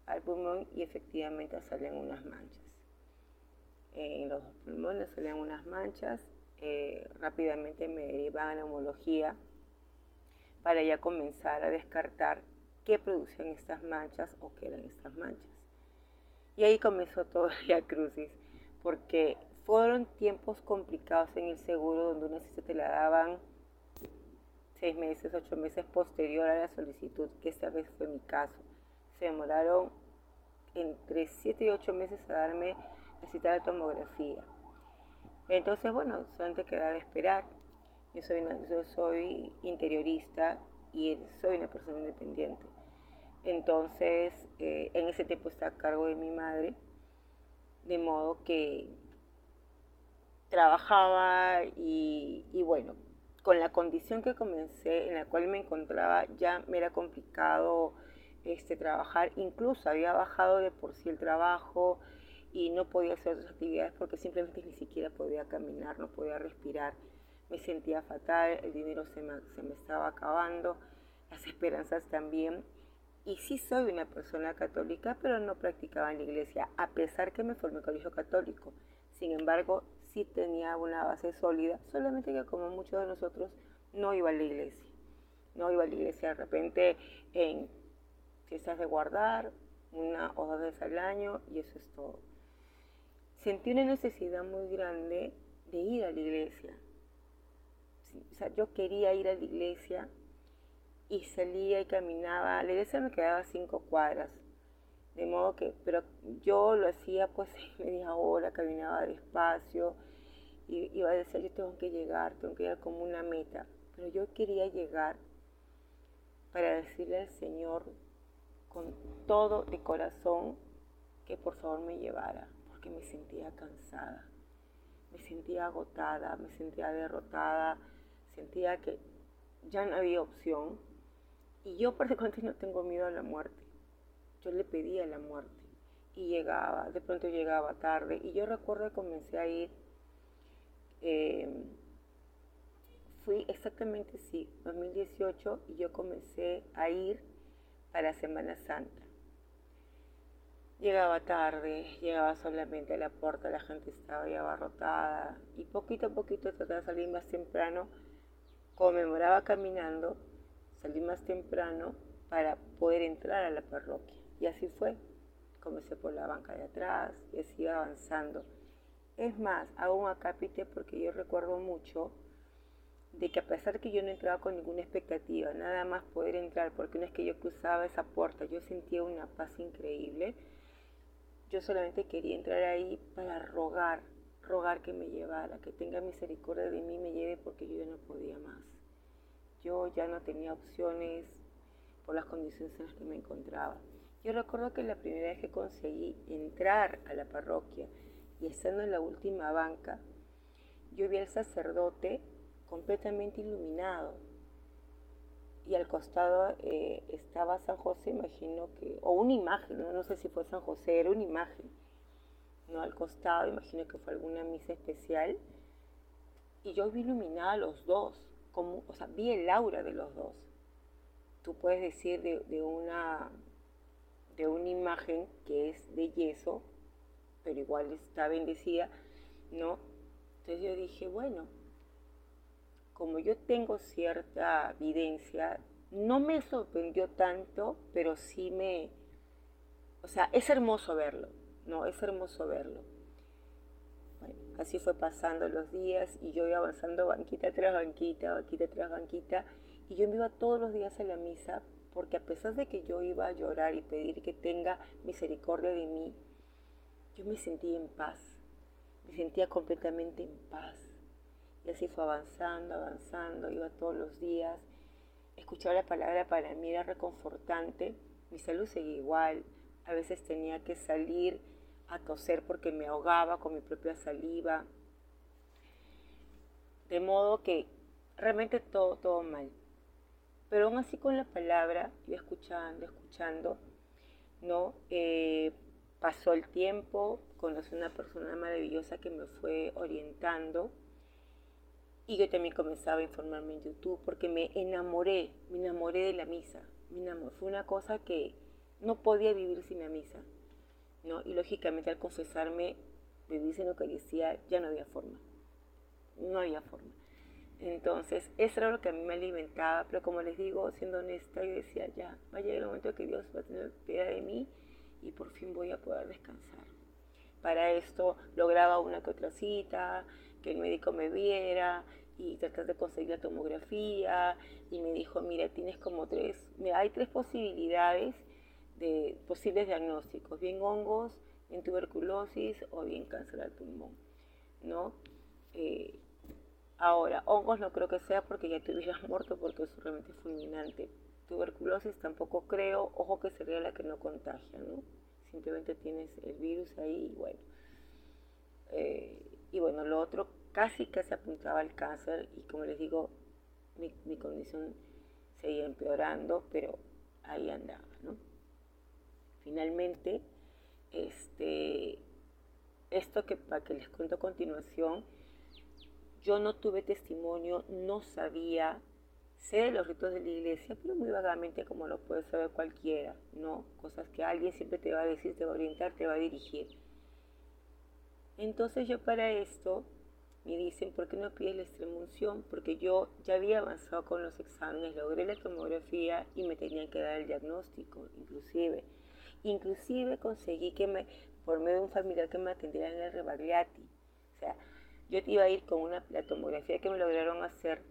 al pulmón y efectivamente salen unas manchas. En los pulmones salen unas manchas, eh, rápidamente me derivan a neumología para ya comenzar a descartar qué producían estas manchas o qué eran estas manchas. Y ahí comenzó todo el (laughs) crucis, porque fueron tiempos complicados en el seguro donde una cita te la daban seis meses, ocho meses posterior a la solicitud, que esta vez fue mi caso. Se demoraron entre siete y ocho meses a darme la tomografía. Entonces, bueno, solamente quedaba esperar. Yo soy, yo soy interiorista y soy una persona independiente. Entonces, eh, en ese tiempo está a cargo de mi madre, de modo que trabajaba y, y bueno, con la condición que comencé, en la cual me encontraba, ya me era complicado este, trabajar, incluso había bajado de por sí el trabajo y no podía hacer otras actividades porque simplemente ni siquiera podía caminar, no podía respirar, me sentía fatal, el dinero se me, se me estaba acabando, las esperanzas también. Y sí soy una persona católica, pero no practicaba en la iglesia, a pesar que me formé en colegio católico. Sin embargo, sí tenía una base sólida, solamente que como muchos de nosotros no iba a la iglesia. No iba a la iglesia de repente en fiestas de guardar, una o dos veces al año y eso es todo. Sentí una necesidad muy grande de ir a la iglesia. o sea, yo quería ir a la iglesia y salía y caminaba. La iglesia me quedaba cinco cuadras. De modo que, pero yo lo hacía pues (laughs) media hora, caminaba despacio y iba a decir, yo tengo que llegar, tengo que llegar como una meta. Pero yo quería llegar para decirle al Señor con todo de corazón que por favor me llevara, porque me sentía cansada, me sentía agotada, me sentía derrotada, sentía que ya no había opción. Y yo particularmente (laughs) no tengo miedo a la muerte yo le pedía la muerte y llegaba, de pronto llegaba tarde. Y yo recuerdo que comencé a ir, em, fui exactamente, sí, 2018 y yo comencé a ir para Semana Santa. Llegaba tarde, llegaba solamente a la puerta, la gente estaba ya abarrotada y poquito a poquito trataba de salir más temprano, conmemoraba caminando, salí más temprano para poder entrar a la parroquia. Y así fue. Comencé por la banca de atrás y así avanzando. Es más, hago un acápite porque yo recuerdo mucho de que a pesar que yo no entraba con ninguna expectativa, nada más poder entrar, porque una vez que yo cruzaba esa puerta, yo sentía una paz increíble. Yo solamente quería entrar ahí para rogar, rogar que me llevara, que tenga misericordia de mí, me lleve porque yo ya no podía más. Yo ya no tenía opciones por las condiciones en las que me encontraba. Yo recuerdo que la primera vez que conseguí entrar a la parroquia y estando en la última banca, yo vi al sacerdote completamente iluminado. Y al costado eh, estaba San José, imagino que, o una imagen, ¿no? sé si fue San José, era una imagen. ¿no? Al costado, imagino que fue alguna misa especial. Y yo vi iluminada a los dos, como, o sea, vi el aura de los dos. Tú puedes decir de una de una imagen que es de yeso, pero igual está bendecida, ¿no? Entonces yo dije, bueno, como yo tengo cierta evidencia, no me sorprendió tanto, pero sí me, o sea, es hermoso verlo, ¿no? Es hermoso verlo. Así fue pasando los días y yo iba avanzando banquita tras banquita, banquita tras banquita, y yo me iba todos los días a la misa porque a pesar de que yo iba a llorar y pedir que tenga misericordia de mí, yo me sentía en paz, me sentía completamente en paz. Y así fue avanzando, avanzando, iba todos los días. Escuchar la palabra para mí era reconfortante, mi salud seguía igual, a veces tenía que salir a toser porque me ahogaba con mi propia saliva. De modo que realmente todo, todo mal. Pero aún así con la palabra, iba escuchando, escuchando, ¿no? Eh, pasó el tiempo, conocí una persona maravillosa que me fue orientando Y yo también comenzaba a informarme en YouTube porque me enamoré, me enamoré de la misa. Me enamoré. Fue una cosa que no podía vivir sin la misa. ¿no? Y lógicamente al confesarme, vivir sin Eucaristía, ya no había forma. No había forma. Entonces, eso era lo que a mí me alimentaba, pero como les digo, siendo honesta, yo decía, ya, va a llegar el momento que Dios va a tener piedad de mí y por fin voy a poder descansar. Para esto lograba una que otra cita, que el médico me viera y tratar de conseguir la tomografía y me dijo, mira, tienes como tres, hay tres posibilidades de posibles diagnósticos, bien hongos, bien tuberculosis o bien cáncer al pulmón, ¿no? Eh, ahora, hongos no creo que sea porque ya te hubieras muerto porque es realmente fulminante. Tuberculosis tampoco creo, ojo que sería la que no contagia, ¿no? Simplemente tienes el virus ahí y bueno. Eh, y bueno, lo otro casi se apuntaba al cáncer y como les digo, mi, mi condición seguía empeorando, pero ahí andaba, ¿no? Finalmente, este, esto que, para que les cuento a continuación, yo no tuve testimonio, no sabía, sé de los ritos de la iglesia, pero muy vagamente como lo puede saber cualquiera, ¿no? Cosas que alguien siempre te va a decir, te va a orientar, te va a dirigir. Entonces yo para esto me dicen, ¿por qué no pides la extremunción? Porque yo ya había avanzado con los exámenes, logré la tomografía y me tenían que dar el diagnóstico, inclusive. Inclusive conseguí que me, por medio de un familiar que me atendiera en el Rebagliati. O sea, yo iba a ir con una la tomografía que me lograron hacer,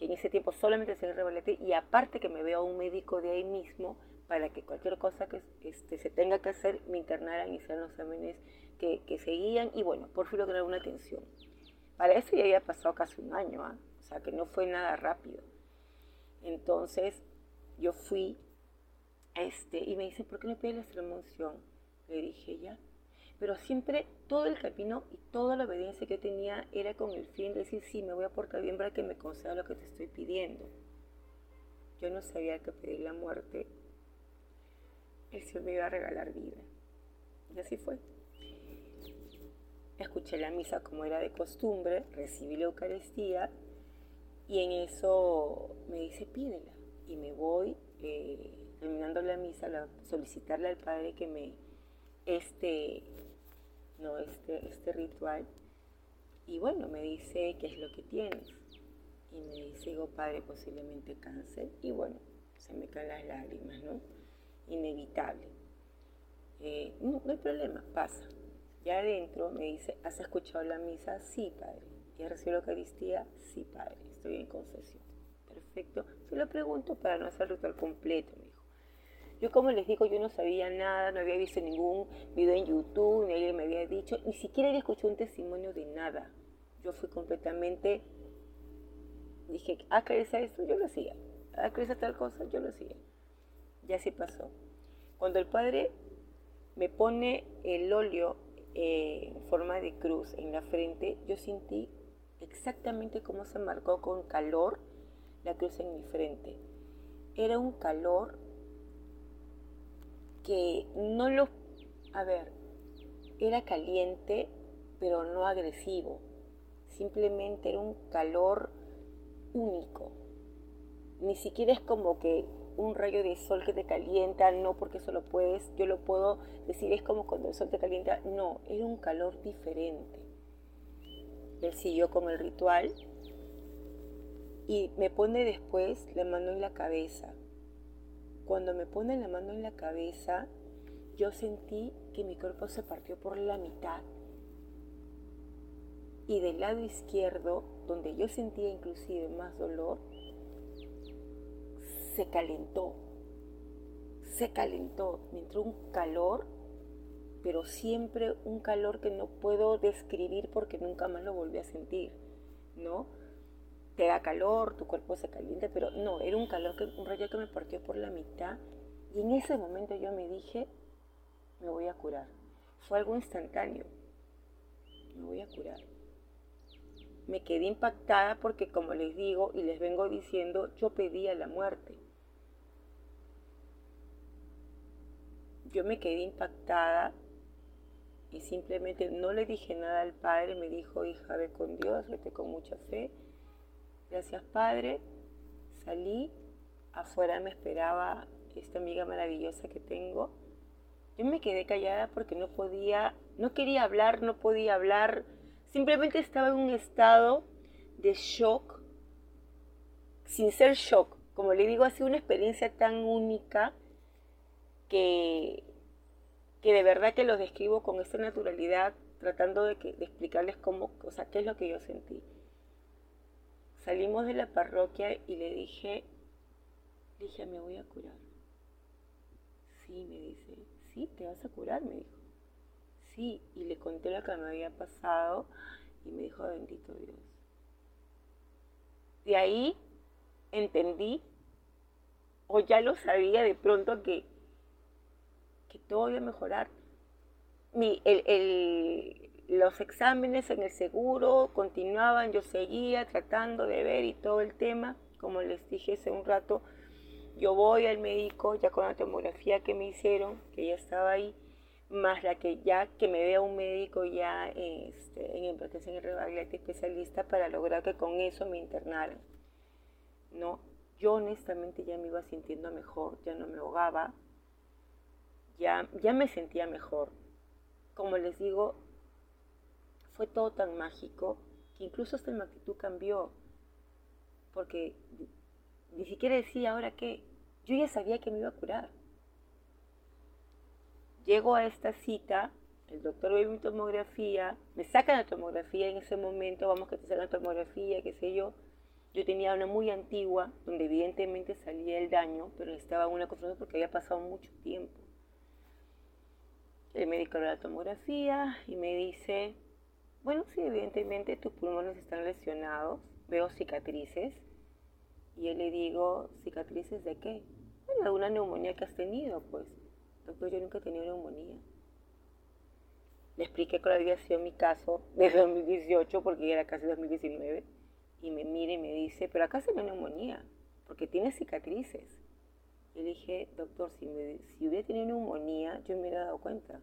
que en ese tiempo solamente el Rebagliati, y aparte que me veo a un médico de ahí mismo para que cualquier cosa que este, se tenga que hacer me internaran y hicieran los exámenes que, que seguían, y bueno, por fin lograr una atención. Para eso ya había pasado casi un año, ¿ah? o sea que no fue nada rápido. Entonces yo fui este, y me dice, ¿por qué no pides la extremunción? Le dije, ya. Pero siempre todo el camino y toda la obediencia que tenía era con el fin de decir, sí, me voy a portar bien para que me conceda lo que te estoy pidiendo. Yo no sabía que pedir la muerte, el Señor me iba a regalar vida. Y así fue. Escuché la misa como era de costumbre, recibí la Eucaristía y en eso me dice, pídela. Y me voy. Eh, terminando la misa, solicitarle al Padre que me, este, no, este, este ritual. Y bueno, me dice, ¿qué es lo que tienes? Y me dice, digo, Padre, posiblemente cáncer. Y bueno, se me caen las lágrimas, ¿no? Inevitable. Eh, no, no hay problema, pasa. Ya adentro me dice, ¿has escuchado la misa? Sí, Padre. ¿Y has la Eucaristía? Sí, Padre. Estoy en concesión. Perfecto. Se lo pregunto para no hacer el ritual completo. Yo como les digo, yo no sabía nada, no había visto ningún video en YouTube, ni me había dicho, ni siquiera había escuchado un testimonio de nada. Yo fui completamente, dije, ah, crees esto, yo lo hacía. Ah, crees tal cosa, yo lo hacía. Y así pasó. Cuando el padre me pone el óleo en forma de cruz en la frente, yo sentí exactamente cómo se marcó con calor la cruz en mi frente. Era un calor que no lo... A ver, era caliente, pero no agresivo. Simplemente era un calor único. Ni siquiera es como que un rayo de sol que te calienta, no porque eso lo puedes, yo lo puedo decir, es como cuando el sol te calienta, no, era un calor diferente. Él siguió con el ritual y me pone después la mano en la cabeza cuando me pone la mano en la cabeza, yo sentí que mi cuerpo se partió por la mitad. Y del lado izquierdo, donde yo sentía inclusive más dolor, se calentó. Se calentó. Me entró un calor, pero siempre un calor que no puedo describir porque nunca más lo volví a sentir, ¿no? Te da calor, tu cuerpo se calienta, pero no, era un calor, que, un rayo que me partió por la mitad. Y en ese momento yo me dije, me voy a curar. Fue algo instantáneo. Me voy a curar. Me quedé impactada porque, como les digo y les vengo diciendo, yo pedía la muerte. Yo me quedé impactada y simplemente no le dije nada al padre. Me dijo, hija, ve con Dios, vete con mucha fe Gracias, Padre. Salí, afuera me esperaba esta amiga maravillosa que tengo. Yo me quedé callada porque no podía, no quería hablar, no podía hablar. Simplemente estaba en un estado de shock, sin ser shock. Como le digo, ha sido una experiencia tan única que, que de verdad que lo describo con esta naturalidad, tratando de, que, de explicarles cómo, o sea, qué es lo que yo sentí. Salimos de la parroquia y le dije, le dije, me voy a curar. Sí, me dice, sí, te vas a curar, me dijo. Sí, y le conté lo que me había pasado y me dijo, bendito Dios. De ahí entendí, o ya lo sabía de pronto, que, que todo iba a mejorar. Mi, el, el, los exámenes en el seguro continuaban, yo seguía tratando de ver y todo el tema, como les dije hace un rato, yo voy al médico ya con la tomografía que me hicieron, que ya estaba ahí, más la que ya que me vea un médico ya este, en implantación y especialista para lograr que con eso me internaran. No, yo honestamente ya me iba sintiendo mejor, ya no me ahogaba, ya, ya me sentía mejor. Como les digo, fue todo tan mágico que incluso hasta mi actitud cambió. Porque ni siquiera decía ahora qué. Yo ya sabía que me iba a curar. Llego a esta cita, el doctor ve mi tomografía, me sacan la tomografía en ese momento, vamos que te sacan la tomografía, qué sé yo. Yo tenía una muy antigua, donde evidentemente salía el daño, pero estaba una confirmación porque había pasado mucho tiempo. El médico ve la tomografía y me dice, bueno, sí, evidentemente tus pulmones están lesionados, veo cicatrices. Y yo le digo, ¿cicatrices de qué? Bueno, de una neumonía que has tenido, pues. Doctor, yo nunca he tenido neumonía. Le expliqué cuál había sido mi caso desde 2018, porque ya era casi 2019. Y me mira y me dice, pero acá se ve neumonía, porque tiene cicatrices. Y le dije, doctor, si, me, si hubiera tenido neumonía, yo me hubiera dado cuenta.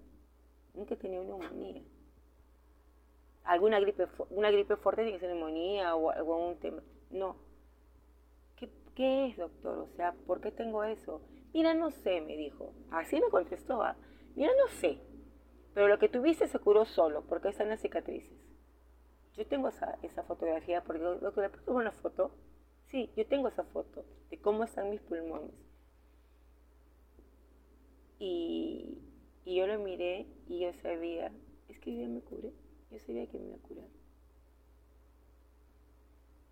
Nunca he tenido neumonía alguna gripe, una gripe fuerte tiene que ser neumonía o algún tema. No. ¿Qué, ¿Qué, es, doctor? O sea, ¿por qué tengo eso? Mira, no sé, me dijo. Así me contestó. ¿ah? Mira, no sé. Pero lo que tuviste se curó solo, porque están las cicatrices. Yo tengo esa, esa fotografía, porque que le pongo una foto. Sí, yo tengo esa foto de cómo están mis pulmones. Y, y yo lo miré y yo sabía, es que yo ya me curé yo sabía que me iba a curar.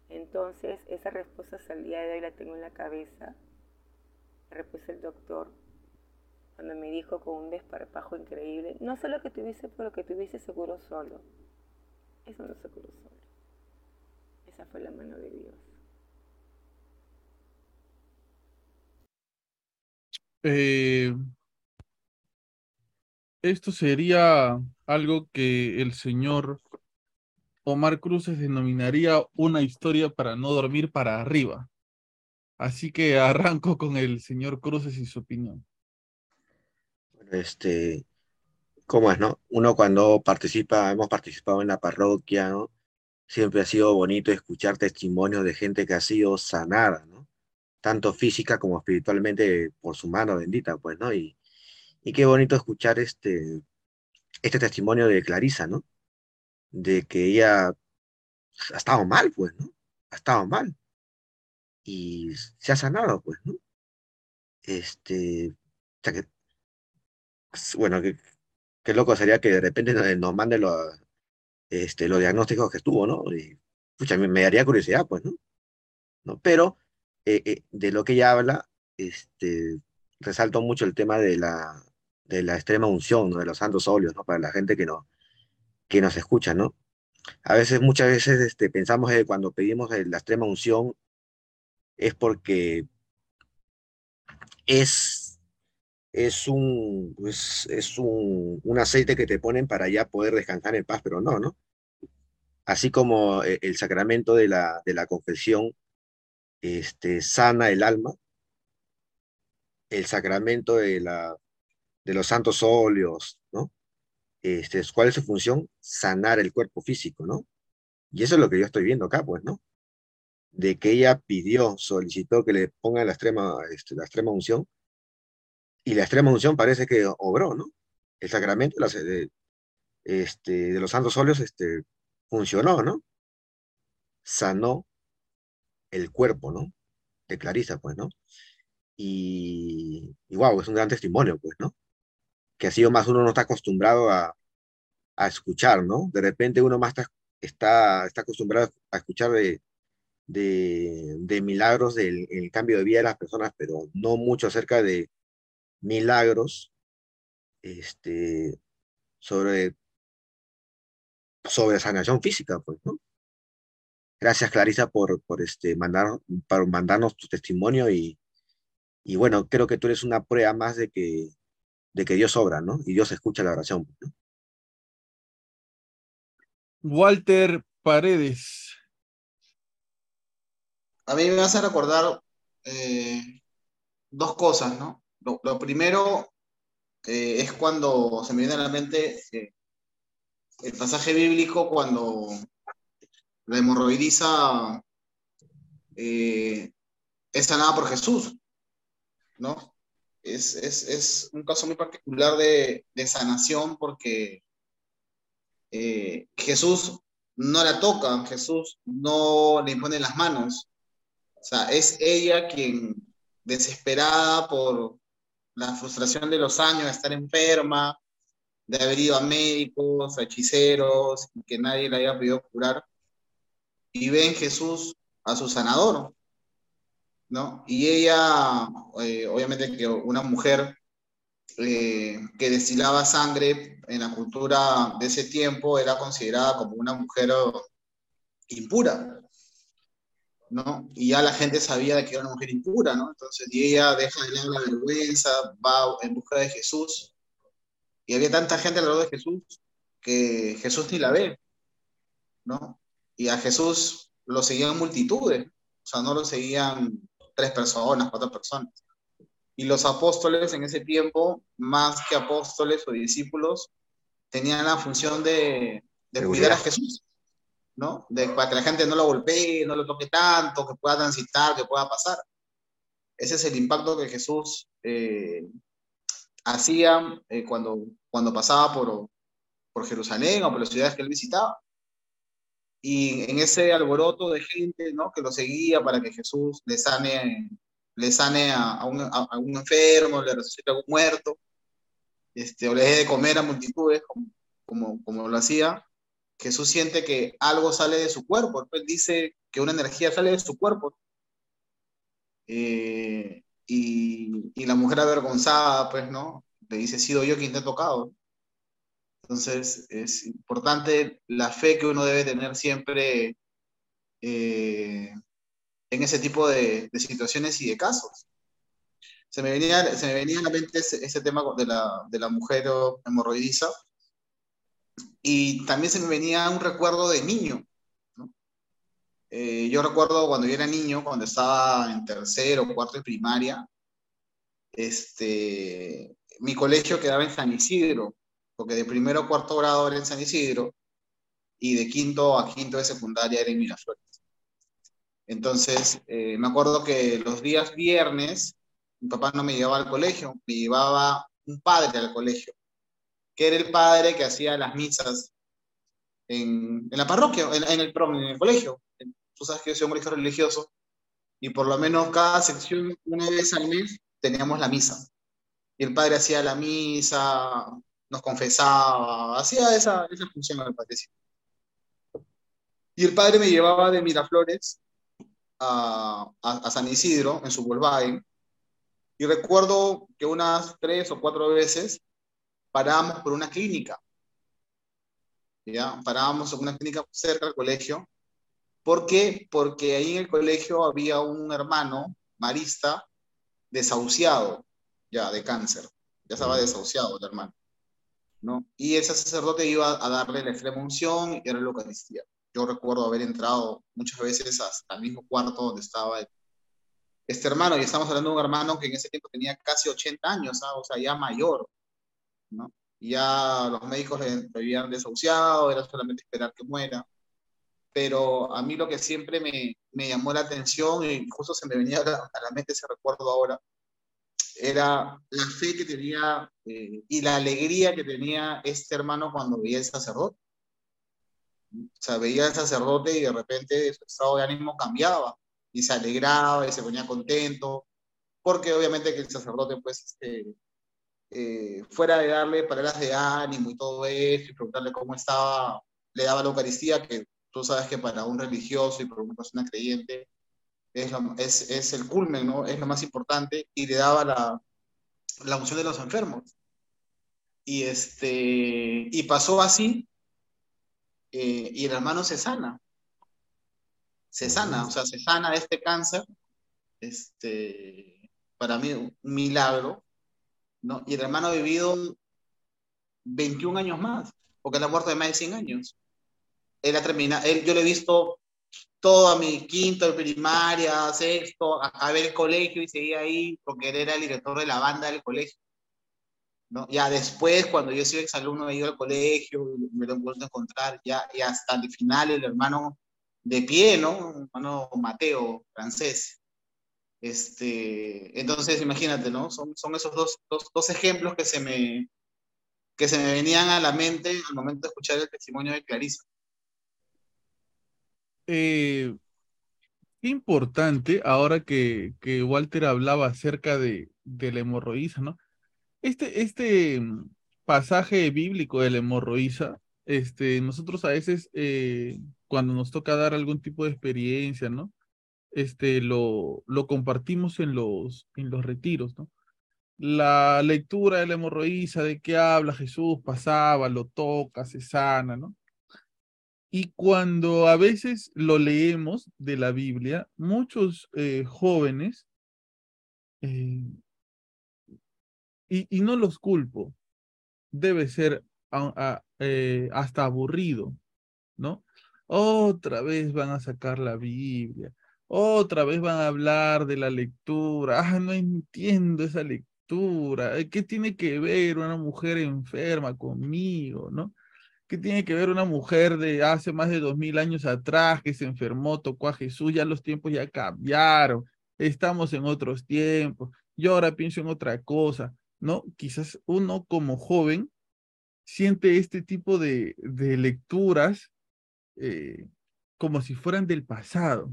Entonces, esa respuesta el día de hoy la tengo en la cabeza. La respuesta del doctor cuando me dijo con un desparpajo increíble, no sé lo que tuviese, pero que tuviese seguro solo. Eso no se curó solo. Esa fue la mano de Dios. Eh, esto sería algo que el señor Omar Cruces denominaría una historia para no dormir para arriba. Así que arranco con el señor Cruces y su opinión. Este, ¿cómo es, no? Uno cuando participa, hemos participado en la parroquia, ¿no? Siempre ha sido bonito escuchar testimonios de gente que ha sido sanada, ¿no? Tanto física como espiritualmente por su mano bendita, pues, ¿no? Y, y qué bonito escuchar este, este testimonio de Clarisa, ¿no? De que ella ha estado mal, pues, ¿no? Ha estado mal. Y se ha sanado, pues, ¿no? Este, o sea que, bueno, qué loco sería que de repente nos mande los, este, los diagnósticos que estuvo, ¿no? Y, pucha, me, me daría curiosidad, pues, ¿no? ¿No? Pero eh, eh, de lo que ella habla, este, resalto mucho el tema de la, de la extrema unción, de los santos óleos, ¿no? para la gente que, no, que nos escucha, ¿no? A veces, muchas veces este, pensamos que cuando pedimos la extrema unción es porque es, es, un, es un, un, aceite que te ponen para ya poder descansar en paz, pero no, ¿no? Así como eh, el sacramento de la, de la confesión este, sana el alma, el sacramento de la de los santos óleos, ¿no? Este, ¿Cuál es su función? Sanar el cuerpo físico, ¿no? Y eso es lo que yo estoy viendo acá, pues, ¿no? de que ella pidió, solicitó que le pongan la extrema, este, la extrema unción, y la extrema unción parece que obró, ¿no? El sacramento de, este, de los santos óleos este, funcionó, ¿no? Sanó el cuerpo, ¿no? De Clarisa, pues, ¿no? Y, y wow, es un gran testimonio, pues, ¿no? Que así o más uno no está acostumbrado a, a escuchar, ¿no? De repente uno más está, está, está acostumbrado a escuchar de, de, de milagros del el cambio de vida de las personas, pero no mucho acerca de milagros este, sobre, sobre sanación física, pues, ¿no? Gracias, Clarisa, por, por, este, mandar, por mandarnos tu testimonio y, y bueno, creo que tú eres una prueba más de que, de que Dios obra, ¿no? Y Dios escucha la oración. ¿no? Walter Paredes. A mí me hace recordar eh, dos cosas, ¿no? Lo, lo primero eh, es cuando se me viene a la mente eh, el pasaje bíblico cuando la hemorroidiza eh, es sanada por Jesús, ¿no? Es, es, es un caso muy particular de, de sanación porque eh, Jesús no la toca, Jesús no le impone las manos. O sea, es ella quien, desesperada por la frustración de los años de estar enferma, de haber ido a médicos, a hechiceros, que nadie la haya podido curar, y ve en Jesús a su sanador, ¿no? Y ella, eh, obviamente que una mujer eh, que destilaba sangre en la cultura de ese tiempo era considerada como una mujer impura, ¿no? Y ya la gente sabía que era una mujer impura, ¿no? Entonces, y ella deja de lado la vergüenza, va en busca de Jesús. Y había tanta gente alrededor de Jesús que Jesús ni la ve, ¿no? Y a Jesús lo seguían multitudes, o sea, no lo seguían tres personas, cuatro personas. Y los apóstoles en ese tiempo, más que apóstoles o discípulos, tenían la función de, de cuidar a Jesús, ¿no? De, para que la gente no lo golpee, no lo toque tanto, que pueda transitar, que pueda pasar. Ese es el impacto que Jesús eh, hacía eh, cuando, cuando pasaba por, por Jerusalén o por las ciudades que él visitaba. Y en ese alboroto de gente ¿no? que lo seguía para que Jesús le sane le sane a, a, un, a, un, enfermo, le resucite a un muerto, este, o le deje de comer a multitudes, como, como, como lo hacía, Jesús siente que algo sale de su cuerpo. Él dice que una energía sale de su cuerpo. Eh, y, y, la mujer avergonzada, pues, ¿no? Le dice, sido yo quien te ha tocado. Entonces, es importante la fe que uno debe tener siempre eh, en ese tipo de, de, situaciones y de casos. Se me venía, se me venía a la mente ese, ese tema de la, de la mujer hemorroidiza y también se me venía un recuerdo de niño. Eh, yo recuerdo cuando yo era niño, cuando estaba en tercero cuarto de primaria, este, mi colegio quedaba en San Isidro, porque de primero a cuarto grado era en San Isidro y de quinto a quinto de secundaria era en Miraflores. Entonces, eh, me acuerdo que los días viernes, mi papá no me llevaba al colegio, me llevaba un padre al colegio, que era el padre que hacía las misas en, en la parroquia, en, en, el, en el colegio. Tú sabes que yo soy un colegio religioso, y por lo menos cada sección, una vez al mes, teníamos la misa. Y el padre hacía la misa, nos confesaba, hacía esa, esa función al padre. Y el padre me llevaba de Miraflores a, a, a San Isidro en su Volkswagen. Y recuerdo que unas tres o cuatro veces parábamos por una clínica. ¿ya? Parábamos en una clínica cerca del colegio. ¿Por qué? Porque ahí en el colegio había un hermano marista desahuciado, ya, de cáncer. Ya estaba desahuciado el hermano. ¿No? Y ese sacerdote iba a darle la extrema unción y era la Eucaristía. Yo recuerdo haber entrado muchas veces hasta el mismo cuarto donde estaba este hermano, y estamos hablando de un hermano que en ese tiempo tenía casi 80 años, ¿sabes? o sea, ya mayor, ¿no? Y ya los médicos le habían desahuciado, era solamente esperar que muera. Pero a mí lo que siempre me, me llamó la atención y justo se me venía a la, a la mente ese recuerdo ahora, era la fe que tenía eh, y la alegría que tenía este hermano cuando veía el sacerdote. O sea, veía al sacerdote y de repente su estado de ánimo cambiaba y se alegraba y se ponía contento, porque obviamente que el sacerdote, pues, este, eh, fuera de darle palabras de ánimo y todo eso, y preguntarle cómo estaba, le daba la Eucaristía, que tú sabes que para un religioso y para una persona creyente es, es, es el culmen, ¿no? Es lo más importante, y le daba la, la unción de los enfermos. Y, este, y pasó así, eh, y el hermano se sana, se sana, o sea, se sana de este cáncer, este, para mí un milagro, ¿no? Y el hermano ha vivido 21 años más, porque él ha muerto de más de 100 años. Él ha terminado, él, yo lo he visto toda mi quinto de primaria, sexto, a, a ver el colegio y seguía ahí, porque él era el director de la banda del colegio. ¿no? Ya después, cuando yo sido exalumno, he ido al colegio, me lo he vuelto a encontrar, ya, y hasta el final, el hermano de pie, ¿no? Hermano Mateo, francés. Este, entonces, imagínate, ¿no? Son, son esos dos, dos, dos ejemplos que se, me, que se me venían a la mente al momento de escuchar el testimonio de Clarisa. Eh, importante ahora que, Walter hablaba acerca de, de la hemorroísa, ¿no? Este, este mm, pasaje bíblico de la hemorroísa, este, nosotros a veces eh, cuando nos toca dar algún tipo de experiencia, ¿no? Este, lo, lo compartimos en los, en los retiros, ¿no? La lectura de la hemorroísa, de qué habla Jesús, pasaba, lo toca, se sana, ¿no? Y cuando a veces lo leemos de la Biblia, muchos eh, jóvenes, eh, y, y no los culpo, debe ser eh, hasta aburrido, ¿no? Otra vez van a sacar la Biblia, otra vez van a hablar de la lectura, ah, no entiendo esa lectura, ¿qué tiene que ver una mujer enferma conmigo, ¿no? ¿Qué tiene que ver una mujer de hace más de dos mil años atrás que se enfermó, tocó a Jesús? Ya los tiempos ya cambiaron, estamos en otros tiempos, yo ahora pienso en otra cosa, ¿no? Quizás uno como joven siente este tipo de, de lecturas eh, como si fueran del pasado,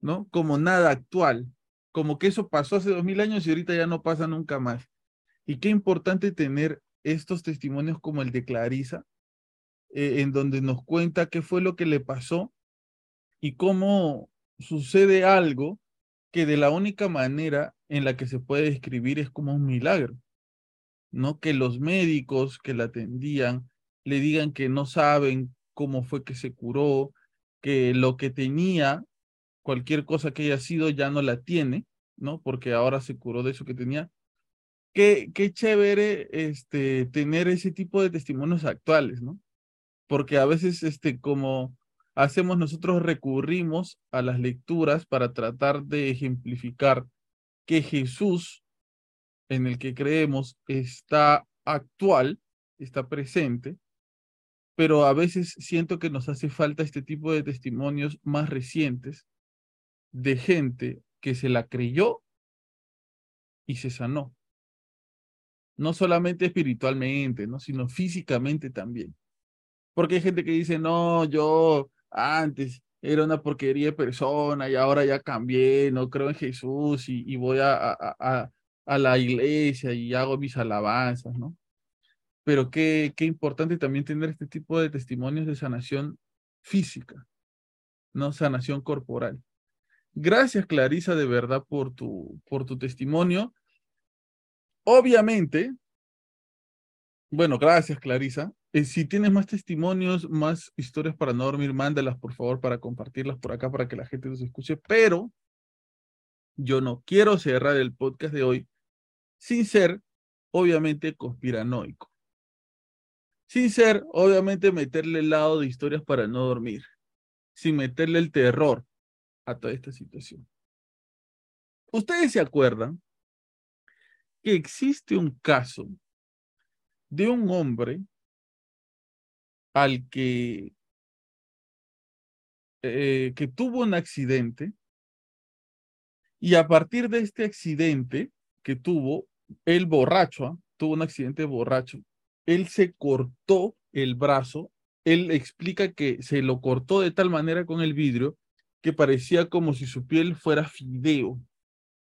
¿no? Como nada actual, como que eso pasó hace dos mil años y ahorita ya no pasa nunca más. Y qué importante tener estos testimonios como el de Clarisa, eh, en donde nos cuenta qué fue lo que le pasó y cómo sucede algo que de la única manera en la que se puede describir es como un milagro, ¿no? Que los médicos que la atendían le digan que no saben cómo fue que se curó, que lo que tenía, cualquier cosa que haya sido, ya no la tiene, ¿no? Porque ahora se curó de eso que tenía. Qué, qué chévere este, tener ese tipo de testimonios actuales, ¿no? Porque a veces, este, como hacemos nosotros, recurrimos a las lecturas para tratar de ejemplificar que Jesús en el que creemos está actual, está presente, pero a veces siento que nos hace falta este tipo de testimonios más recientes de gente que se la creyó y se sanó. No solamente espiritualmente, ¿no? sino físicamente también. Porque hay gente que dice, no, yo antes era una porquería de persona y ahora ya cambié, no creo en Jesús y, voy a, a, a, a la iglesia y hago mis alabanzas, ¿no? Pero qué, qué importante también tener este tipo de testimonios de sanación física, no sanación corporal. Gracias, Clarisa, de verdad, por tu, por tu testimonio. Obviamente, bueno, gracias, Clarisa. Eh, si tienes más testimonios, más historias para no dormir, mándalas, por favor, para compartirlas por acá, para que la gente los escuche. Pero yo no quiero cerrar el podcast de hoy sin ser, obviamente, conspiranoico. Sin ser, obviamente, meterle el lado de historias para no dormir. Sin meterle el terror a toda esta situación. Ustedes se acuerdan que existe un caso de un hombre al que eh, que tuvo un accidente y a partir de este accidente que tuvo, el borracho, ¿ah? tuvo un accidente borracho, él se cortó el brazo, él explica que se lo cortó de tal manera con el vidrio que parecía como si su piel fuera fideo.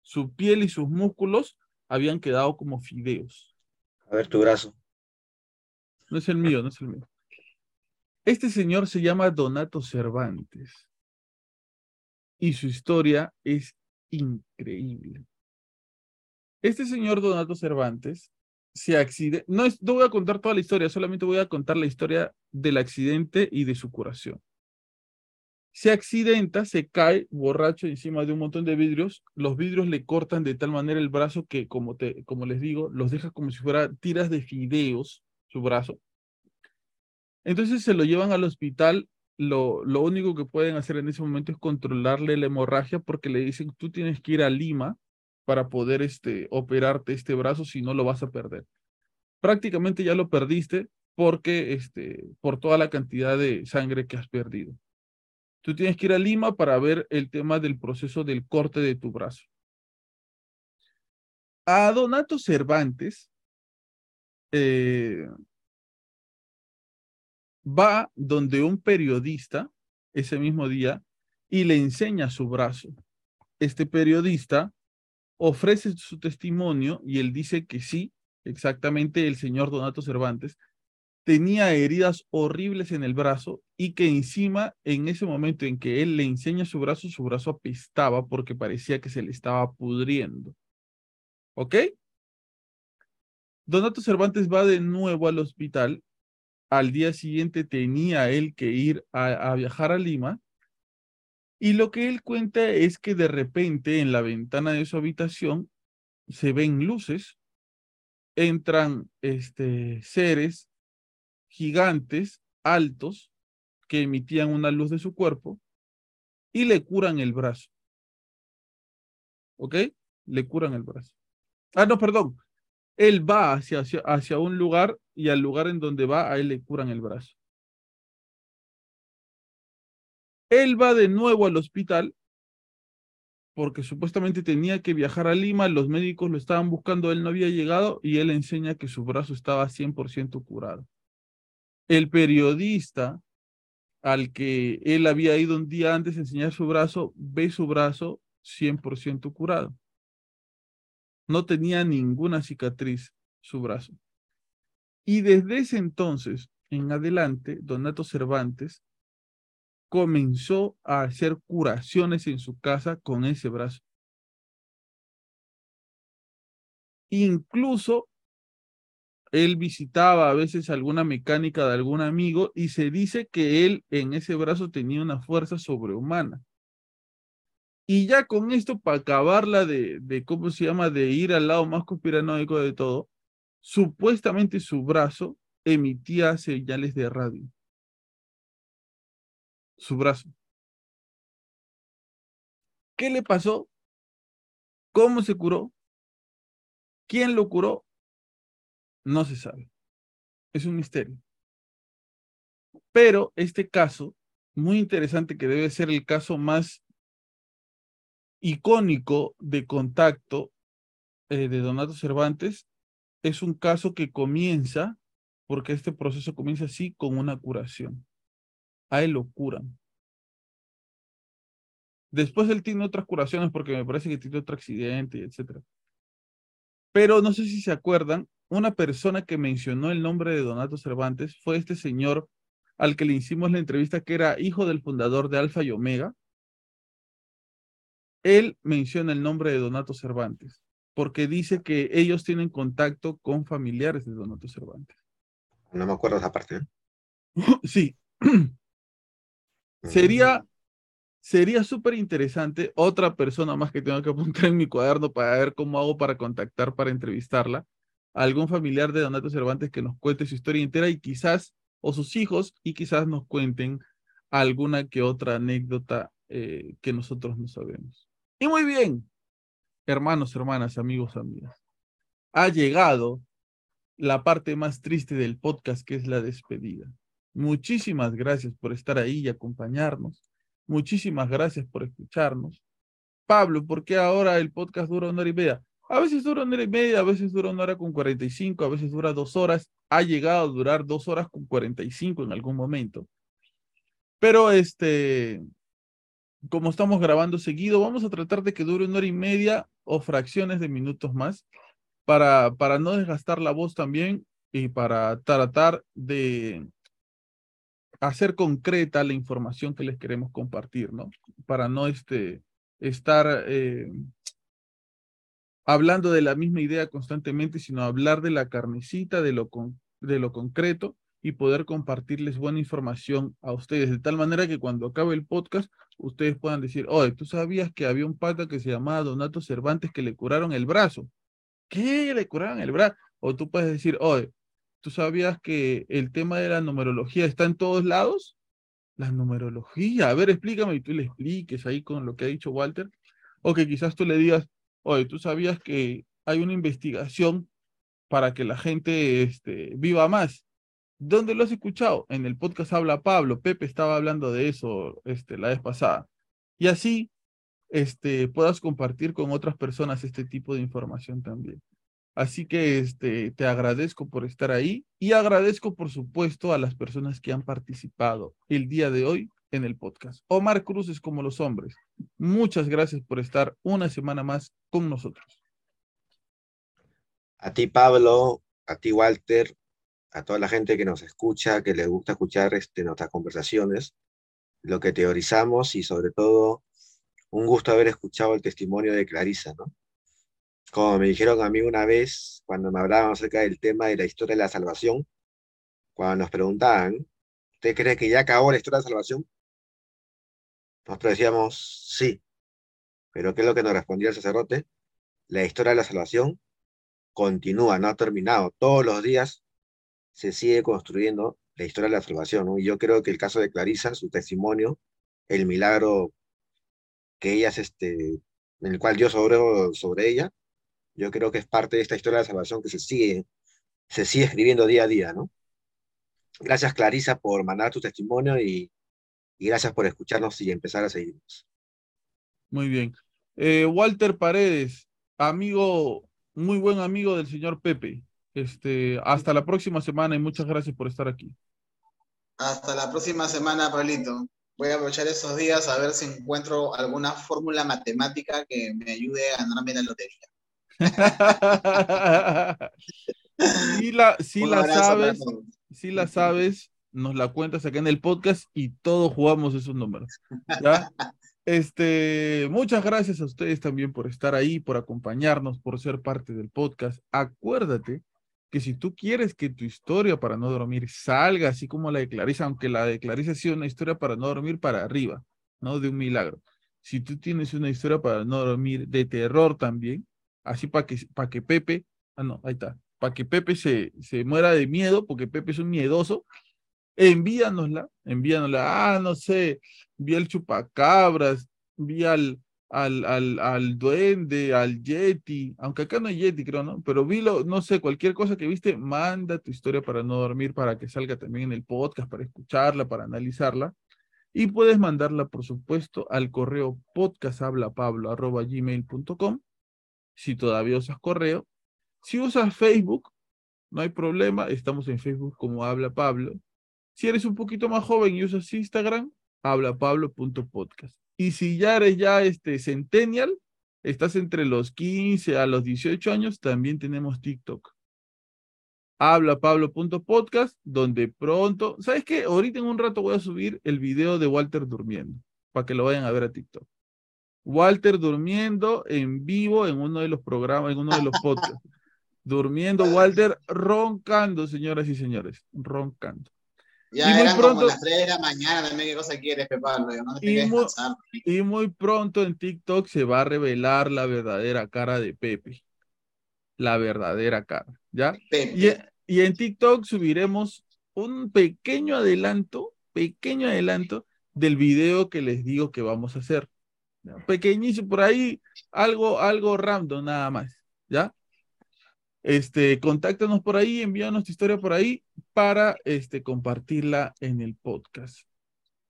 Su piel y sus músculos habían quedado como fideos. A ver tu brazo. No es el mío, no es el mío. Este señor se llama Donato Cervantes y su historia es increíble. Este señor Donato Cervantes se accidenta, no, no voy a contar toda la historia, solamente voy a contar la historia del accidente y de su curación. Se accidenta, se cae borracho encima de un montón de vidrios, los vidrios le cortan de tal manera el brazo que, como, te, como les digo, los deja como si fuera tiras de fideos su brazo. Entonces se lo llevan al hospital. Lo, lo único que pueden hacer en ese momento es controlarle la hemorragia porque le dicen, tú tienes que ir a Lima para poder este, operarte este brazo, si no lo vas a perder. Prácticamente ya lo perdiste porque, este, por toda la cantidad de sangre que has perdido. Tú tienes que ir a Lima para ver el tema del proceso del corte de tu brazo. A Donato Cervantes eh, va donde un periodista ese mismo día y le enseña su brazo. Este periodista ofrece su testimonio y él dice que sí, exactamente el señor Donato Cervantes tenía heridas horribles en el brazo y que encima en ese momento en que él le enseña su brazo, su brazo apestaba porque parecía que se le estaba pudriendo. ¿Ok? Donato Cervantes va de nuevo al hospital al día siguiente tenía él que ir a, viajar a Lima. Y lo que él cuenta es que de repente en la ventana de su habitación se ven luces, entran este, seres gigantes, altos, que emitían una luz de su cuerpo y le curan el brazo. ¿Ok? Le curan el brazo. Ah, no, perdón él va hacia, hacia, un lugar y al lugar en donde va, a él le curan el brazo. Él va de nuevo al hospital porque supuestamente tenía que viajar a Lima, los médicos lo estaban buscando, él no había llegado y él enseña que su brazo estaba 100% curado. El periodista al que él había ido un día antes a enseñar su brazo, ve su brazo 100% curado. No tenía ninguna cicatriz su brazo. Y desde ese entonces en adelante, Donato Cervantes comenzó a hacer curaciones en su casa con ese brazo. Incluso él visitaba a veces alguna mecánica de algún amigo y se dice que él en ese brazo tenía una fuerza sobrehumana. Y ya con esto, para acabarla de, de, ¿cómo se llama?, de ir al lado más conspiranoico de todo, supuestamente su brazo emitía señales de radio. Su brazo. ¿Qué le pasó? ¿Cómo se curó? ¿Quién lo curó? No se sabe. Es un misterio. Pero este caso, muy interesante que debe ser el caso más icónico de contacto eh, de Donato Cervantes es un caso que comienza, porque este proceso comienza así, con una curación. A él lo curan. Después él tiene otras curaciones porque me parece que tiene otro accidente, etc. Pero no sé si se acuerdan, una persona que mencionó el nombre de Donato Cervantes fue este señor al que le hicimos la entrevista, que era hijo del fundador de Alfa y Omega, él menciona el nombre de Donato Cervantes, porque dice que ellos tienen contacto con familiares de Donato Cervantes. No me acuerdo esa parte. ¿eh? (clears throat) Sí. (clears throat) sería sería súper interesante otra persona más que tengo que apuntar en mi cuaderno para ver cómo hago para contactar, para entrevistarla, algún familiar de Donato Cervantes que nos cuente su historia entera y quizás, o sus hijos, y quizás nos cuenten alguna que otra anécdota eh, que nosotros no sabemos. Y muy bien, hermanos, hermanas, amigos, amigas. Ha llegado la parte más triste del podcast, que es la despedida. Muchísimas gracias por estar ahí y acompañarnos. Muchísimas gracias por escucharnos. Pablo, ¿por qué ahora el podcast dura una hora y media? A veces dura una hora y media, a veces dura una hora con 45, a veces dura dos horas. Ha llegado a durar dos horas con 45 en algún momento. Pero este, como estamos grabando seguido, vamos a tratar de que dure una hora y media o fracciones de minutos más para, para no desgastar la voz también y para tratar de hacer concreta la información que les queremos compartir, ¿no? Para no este, estar eh, hablando de la misma idea constantemente, sino hablar de la carnecita, de lo, de lo concreto y poder compartirles buena información a ustedes, de tal manera que cuando acabe el podcast, ustedes puedan decir, oye, ¿tú sabías que había un pata que se llamaba Donato Cervantes que le curaron el brazo? ¿Qué? ¿Le curaron el brazo? O tú puedes decir, oye, ¿tú sabías que el tema de la numerología está en todos lados? La numerología, a ver, explícame y tú le expliques ahí con lo que ha dicho Walter. O que quizás tú le digas, oye, ¿tú sabías que hay una investigación para que la gente este, viva más? ¿Dónde lo has escuchado? En el podcast Habla Pablo. Pepe estaba hablando de eso este, la vez pasada. Y así este, puedas compartir con otras personas este tipo de información también. Así que este, te agradezco por estar ahí y agradezco, por supuesto, a las personas que han participado el día de hoy en el podcast. Omar Cruz es como los hombres. Muchas gracias por estar una semana más con nosotros. A ti, Pablo, a ti, Walter, a toda la gente que nos escucha, que le gusta escuchar este, nuestras conversaciones, lo que teorizamos y sobre todo un gusto haber escuchado el testimonio de Clarisa, ¿no? Como me dijeron a mí una vez, cuando me hablaban acerca del tema de la historia de la salvación, cuando nos preguntaban, ¿usted cree que ya acabó la historia de la salvación? Nosotros decíamos, sí. Pero ¿qué es lo que nos respondía el sacerdote? La historia de la salvación continúa, no ha terminado. Todos los días se sigue construyendo la historia de la salvación. Y yo creo que el caso de Clarisa, su testimonio, el milagro que ella este, en el cual Dios obró sobre ella, yo creo que es parte de esta historia de la salvación que se sigue, se sigue escribiendo día a día, ¿no? Gracias, Clarisa, por mandar tu testimonio y, gracias por escucharnos y empezar a seguirnos. Muy bien. Eh, Walter Paredes, amigo, muy buen amigo del señor Pepe. Este, hasta la próxima semana y muchas gracias por estar aquí. Hasta la próxima semana, Pablito. Voy a aprovechar esos días a ver si encuentro alguna fórmula matemática que me ayude a ganarme la lotería. (laughs) si la, si la sabes, si la sabes, nos la cuentas acá en el podcast y todos jugamos esos números. ¿ya? (laughs) Este, muchas gracias a ustedes también por estar ahí, por acompañarnos, por ser parte del podcast. Acuérdate que si tú quieres que tu historia para no dormir salga así como la de Clarisa, aunque la de Clarisa ha sido una historia para no dormir para arriba, ¿no? De un milagro. Si tú tienes una historia para no dormir de terror también, así para que, que Pepe, ah, no, ahí está, para que Pepe se, se muera de miedo, porque Pepe es un miedoso, envíanosla, envíanosla, ah, no sé, vi el chupacabras, vi al, al, al, al duende, al yeti, aunque acá no hay yeti, creo, ¿no? Pero vi lo, no sé, cualquier cosa que viste, manda tu historia para no dormir, para que salga también en el podcast, para escucharla, para analizarla. Y puedes mandarla, por supuesto, al correo podcasthablapablo.gmail.com si todavía usas correo. Si usas Facebook, no hay problema, estamos en Facebook como Habla Pablo. Si eres un poquito más joven y usas Instagram, hablapablo.podcast. Y si ya eres ya este centennial, estás entre los 15 a los 18 años, también tenemos TikTok. Habla Pablo.podcast, donde pronto, ¿sabes qué? Ahorita en un rato voy a subir el video de Walter durmiendo, para que lo vayan a ver a TikTok. Walter durmiendo en vivo en uno de los programas, en uno de los podcasts. (laughs) durmiendo, Walter roncando, señoras y señores, roncando. Ya y muy pronto, como las 3 de la mañana también, ¿qué cosa quieres, Pepalo? No y, muy, y muy pronto en TikTok se va a revelar la verdadera cara de Pepe. La verdadera cara, ¿ya? Y, y en TikTok subiremos un pequeño adelanto, pequeño adelanto del video que les digo que vamos a hacer. Pequeñísimo, por ahí, algo, algo random nada más, ¿ya? Este, contáctanos por ahí, envíanos tu historia por ahí para este, compartirla en el podcast.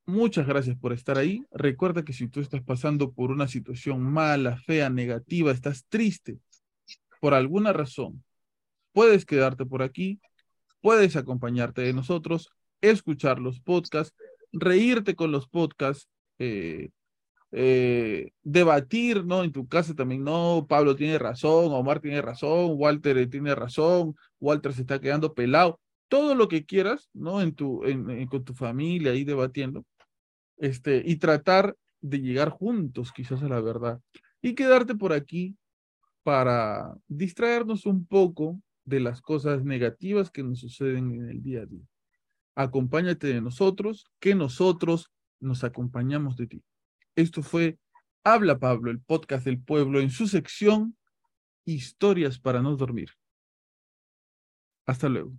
Muchas gracias por estar ahí. Recuerda que si tú estás pasando por una situación mala, fea, negativa, estás triste por alguna razón, puedes quedarte por aquí, puedes acompañarte de nosotros, escuchar los podcasts, reírte con los podcasts, eh, eh, debatir, ¿no? En tu casa también, no, Pablo tiene razón, Omar tiene razón, Walter tiene razón, Walter se está quedando pelado, todo lo que quieras, ¿no? En tu, con tu familia ahí debatiendo, este, y tratar de llegar juntos quizás a la verdad y quedarte por aquí para distraernos un poco de las cosas negativas que nos suceden en el día a día. Acompáñate de nosotros, que nosotros nos acompañamos de ti. Esto fue Habla Pablo, el podcast del pueblo, en su sección Historias para no dormir. Hasta luego.